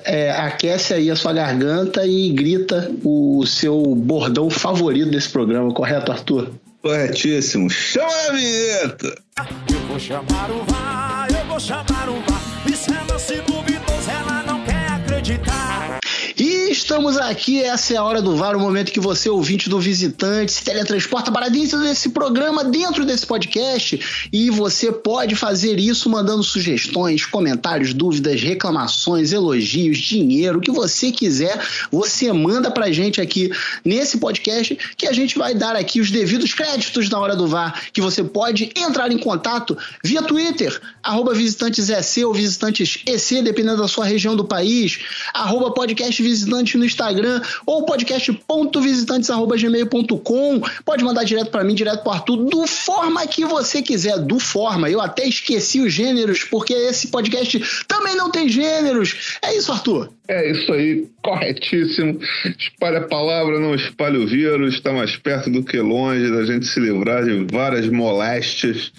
é, aquece aí a sua garganta e grita o seu bordão favorito desse programa, correto, Arthur? Corretíssimo. Chama a vinheta! Eu vou chamar o VAR, eu vou chamar o VAR. Isso é duvidoso, estamos aqui, essa é a hora do VAR, o momento que você, ouvinte do visitante, se teletransporta para dentro desse programa, dentro desse podcast, e você pode fazer isso mandando sugestões, comentários, dúvidas, reclamações, elogios, dinheiro, o que você quiser, você manda pra gente aqui nesse podcast, que a gente vai dar aqui os devidos créditos na hora do VAR, que você pode entrar em contato via Twitter, arroba visitantesEC ou visitantesEC, dependendo da sua região do país, arroba podcast no Instagram ou podcast.visitantes.gmail.com. Pode mandar direto para mim, direto para Arthur, do forma que você quiser, do forma. Eu até esqueci os gêneros, porque esse podcast também não tem gêneros. É isso, Arthur. É isso aí, corretíssimo. Espalha a palavra, não espalha o vírus. Está mais perto do que longe da gente se livrar de várias moléstias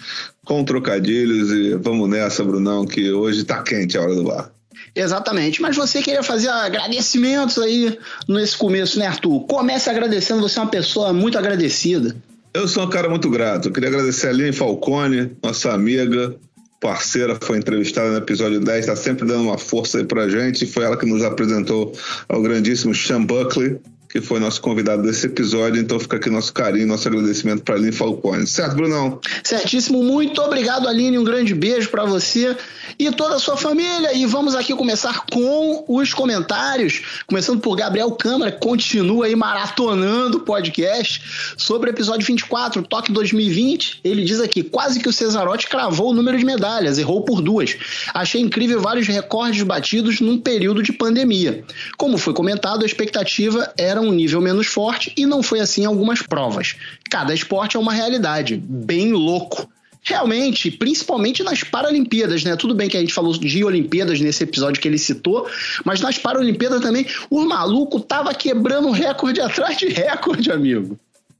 com trocadilhos. E vamos nessa, Brunão, que hoje está quente a hora do bar. Exatamente. Mas você queria fazer agradecimentos aí nesse começo, né, Arthur? Comece agradecendo, você é uma pessoa muito agradecida. Eu sou um cara muito grato. Eu queria agradecer a Aline Falcone, nossa amiga, parceira, foi entrevistada no episódio 10, está sempre dando uma força aí pra gente. Foi ela que nos apresentou ao grandíssimo Sean Buckley, que foi nosso convidado desse episódio. Então fica aqui nosso carinho, nosso agradecimento para Aline Falcone. Certo, Brunão? Certíssimo. Muito obrigado, Aline. Um grande beijo para você e toda a sua família. E vamos aqui começar com os comentários. Começando por Gabriel Câmara, que continua aí maratonando o podcast sobre o episódio 24, Toque 2020. Ele diz aqui: quase que o Cesarotti cravou o número de medalhas, errou por duas. Achei incrível vários recordes batidos num período de pandemia. Como foi comentado, a expectativa era um nível menos forte e não foi assim em algumas provas. Cada esporte é uma realidade, bem louco realmente, principalmente nas Paralimpíadas, né? Tudo bem que a gente falou de Olimpíadas nesse episódio que ele citou, mas nas Paralimpíadas também, o maluco tava quebrando recorde atrás de recorde, amigo.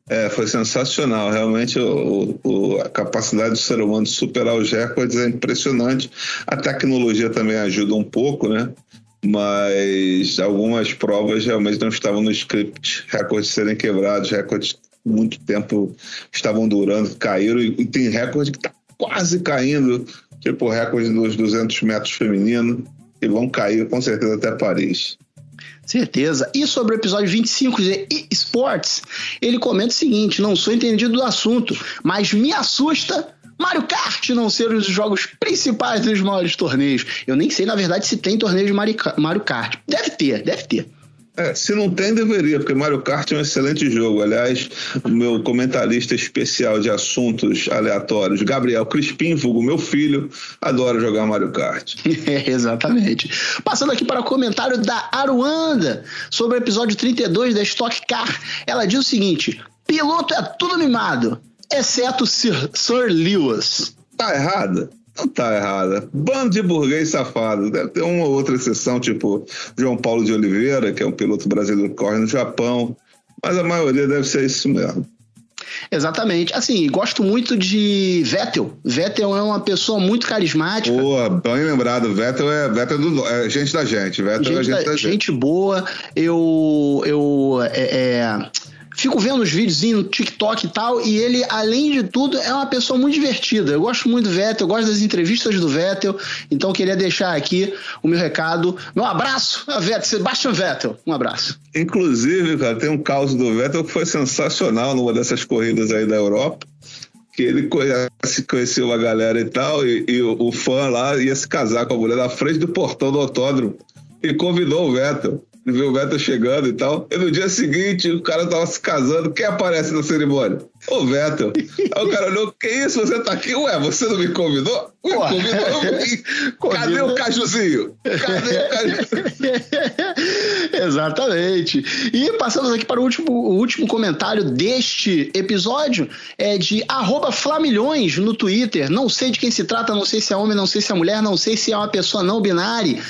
É, foi sensacional. Realmente, o, o, a capacidade do ser humano de superar os recordes é impressionante. A tecnologia também ajuda um pouco, né? Mas algumas provas realmente não estavam no script. Recordes serem quebrados, recordes muito tempo estavam durando, caíram e, tem recorde que está quase caindo tipo o recorde dos 200 metros feminino, e vão cair com certeza até Paris. Certeza. E sobre o episódio 25 de eSports, ele comenta o seguinte: não sou entendido do assunto, mas me assusta Mario Kart não ser um dos jogos principais dos maiores torneios. Eu nem sei, na verdade, se tem torneio de Mario Kart. Deve ter, deve ter. É, se não tem, deveria, porque Mario Kart é um excelente jogo. Aliás, o meu comentarista especial de assuntos aleatórios, Gabriel Crispim, vulgo meu filho, adora jogar Mario Kart. <laughs> É, exatamente. Passando aqui para o comentário da Aruanda sobre o episódio 32 da Stock Car. Ela diz o seguinte: piloto é tudo mimado, exceto Sir, Sir Lewis. Tá errada? Não tá errada. Bando de burguês safado. Deve ter uma ou outra exceção, tipo João Paulo de Oliveira, que é um piloto brasileiro que corre no Japão. Mas a maioria deve ser isso mesmo. Exatamente. Assim, gosto muito de Vettel. Vettel é uma pessoa muito carismática. Boa, bem lembrado. Vettel é, Vettel é, do, é gente da gente. Vettel gente é gente da, da gente. Gente boa. Eu. eu é, é fico vendo os vídeos no TikTok e tal, e ele, além de tudo, é uma pessoa muito divertida. Eu gosto muito do Vettel, eu gosto das entrevistas do Vettel, então queria deixar aqui o meu recado. Meu abraço a Vettel, Sebastian Vettel. Um abraço. Inclusive, cara, tem um caso do Vettel que foi sensacional numa dessas corridas aí da Europa. Que ele conhece, conheceu a galera e tal, e, e o, o fã lá ia se casar com a mulher na frente do portão do autódromo e convidou o Vettel viu o Vettel chegando e tal. E no dia seguinte, o cara tava se casando. Quem aparece na cerimônia? O Vettel. Aí o cara olhou, que isso? Você tá aqui? Ué, você não me convidou? Ué, convidou. <laughs> Cadê o cajuzinho? Cadê o cajuzinho? <laughs> Exatamente. E passamos aqui para o último, o último comentário deste episódio, é de arroba Flamilhões no Twitter. Não sei de quem se trata, não sei se é homem, não sei se é mulher, não sei se é uma pessoa não binária.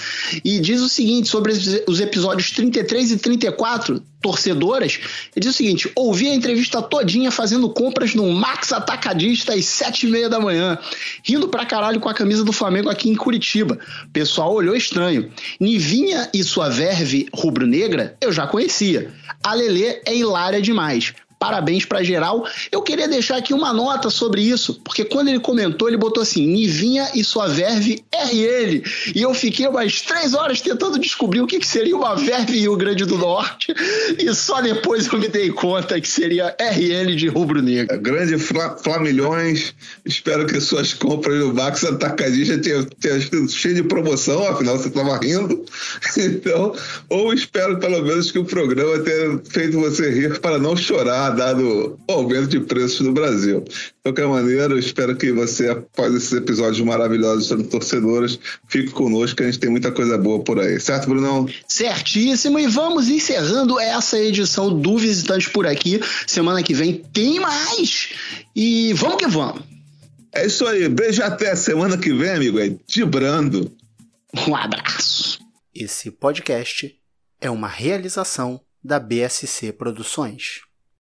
E diz o seguinte sobre os episódios 33 e 34 torcedoras, ele diz o seguinte: ouvi a entrevista todinha fazendo compras no Max Atacadista às sete e meia da manhã, rindo pra caralho com a camisa do Flamengo aqui em Curitiba. O pessoal olhou estranho. Nivinha e sua verve rubro-negra eu já conhecia. A Lelê é hilária demais. Parabéns para geral. Eu queria deixar aqui uma nota sobre isso, porque quando ele comentou, ele botou assim: Nivinha e sua verve RL. E eu fiquei umas três horas tentando descobrir o que, que seria uma verve Rio Grande do Norte, e só depois eu me dei conta que seria RL de rubro negro. Grande Flamilhões, espero que suas compras no Max Atacadista tenham, tenham sido cheias de promoção, afinal você estava rindo. <laughs> Então, ou espero pelo menos que o programa tenha feito você rir para não chorar dado o aumento de preços no Brasil. De qualquer maneira, eu espero que você, após esses episódios maravilhosos sobre torcedoras, fique conosco, que a gente tem muita coisa boa por aí. Certo, Brunão? Certíssimo. E vamos encerrando essa edição do Visitante por aqui. Semana que vem tem mais. E vamos que vamos. É isso aí. Beijo até semana que vem, amigo. É Dibrando. Um abraço. Esse podcast é uma realização da BSC Produções.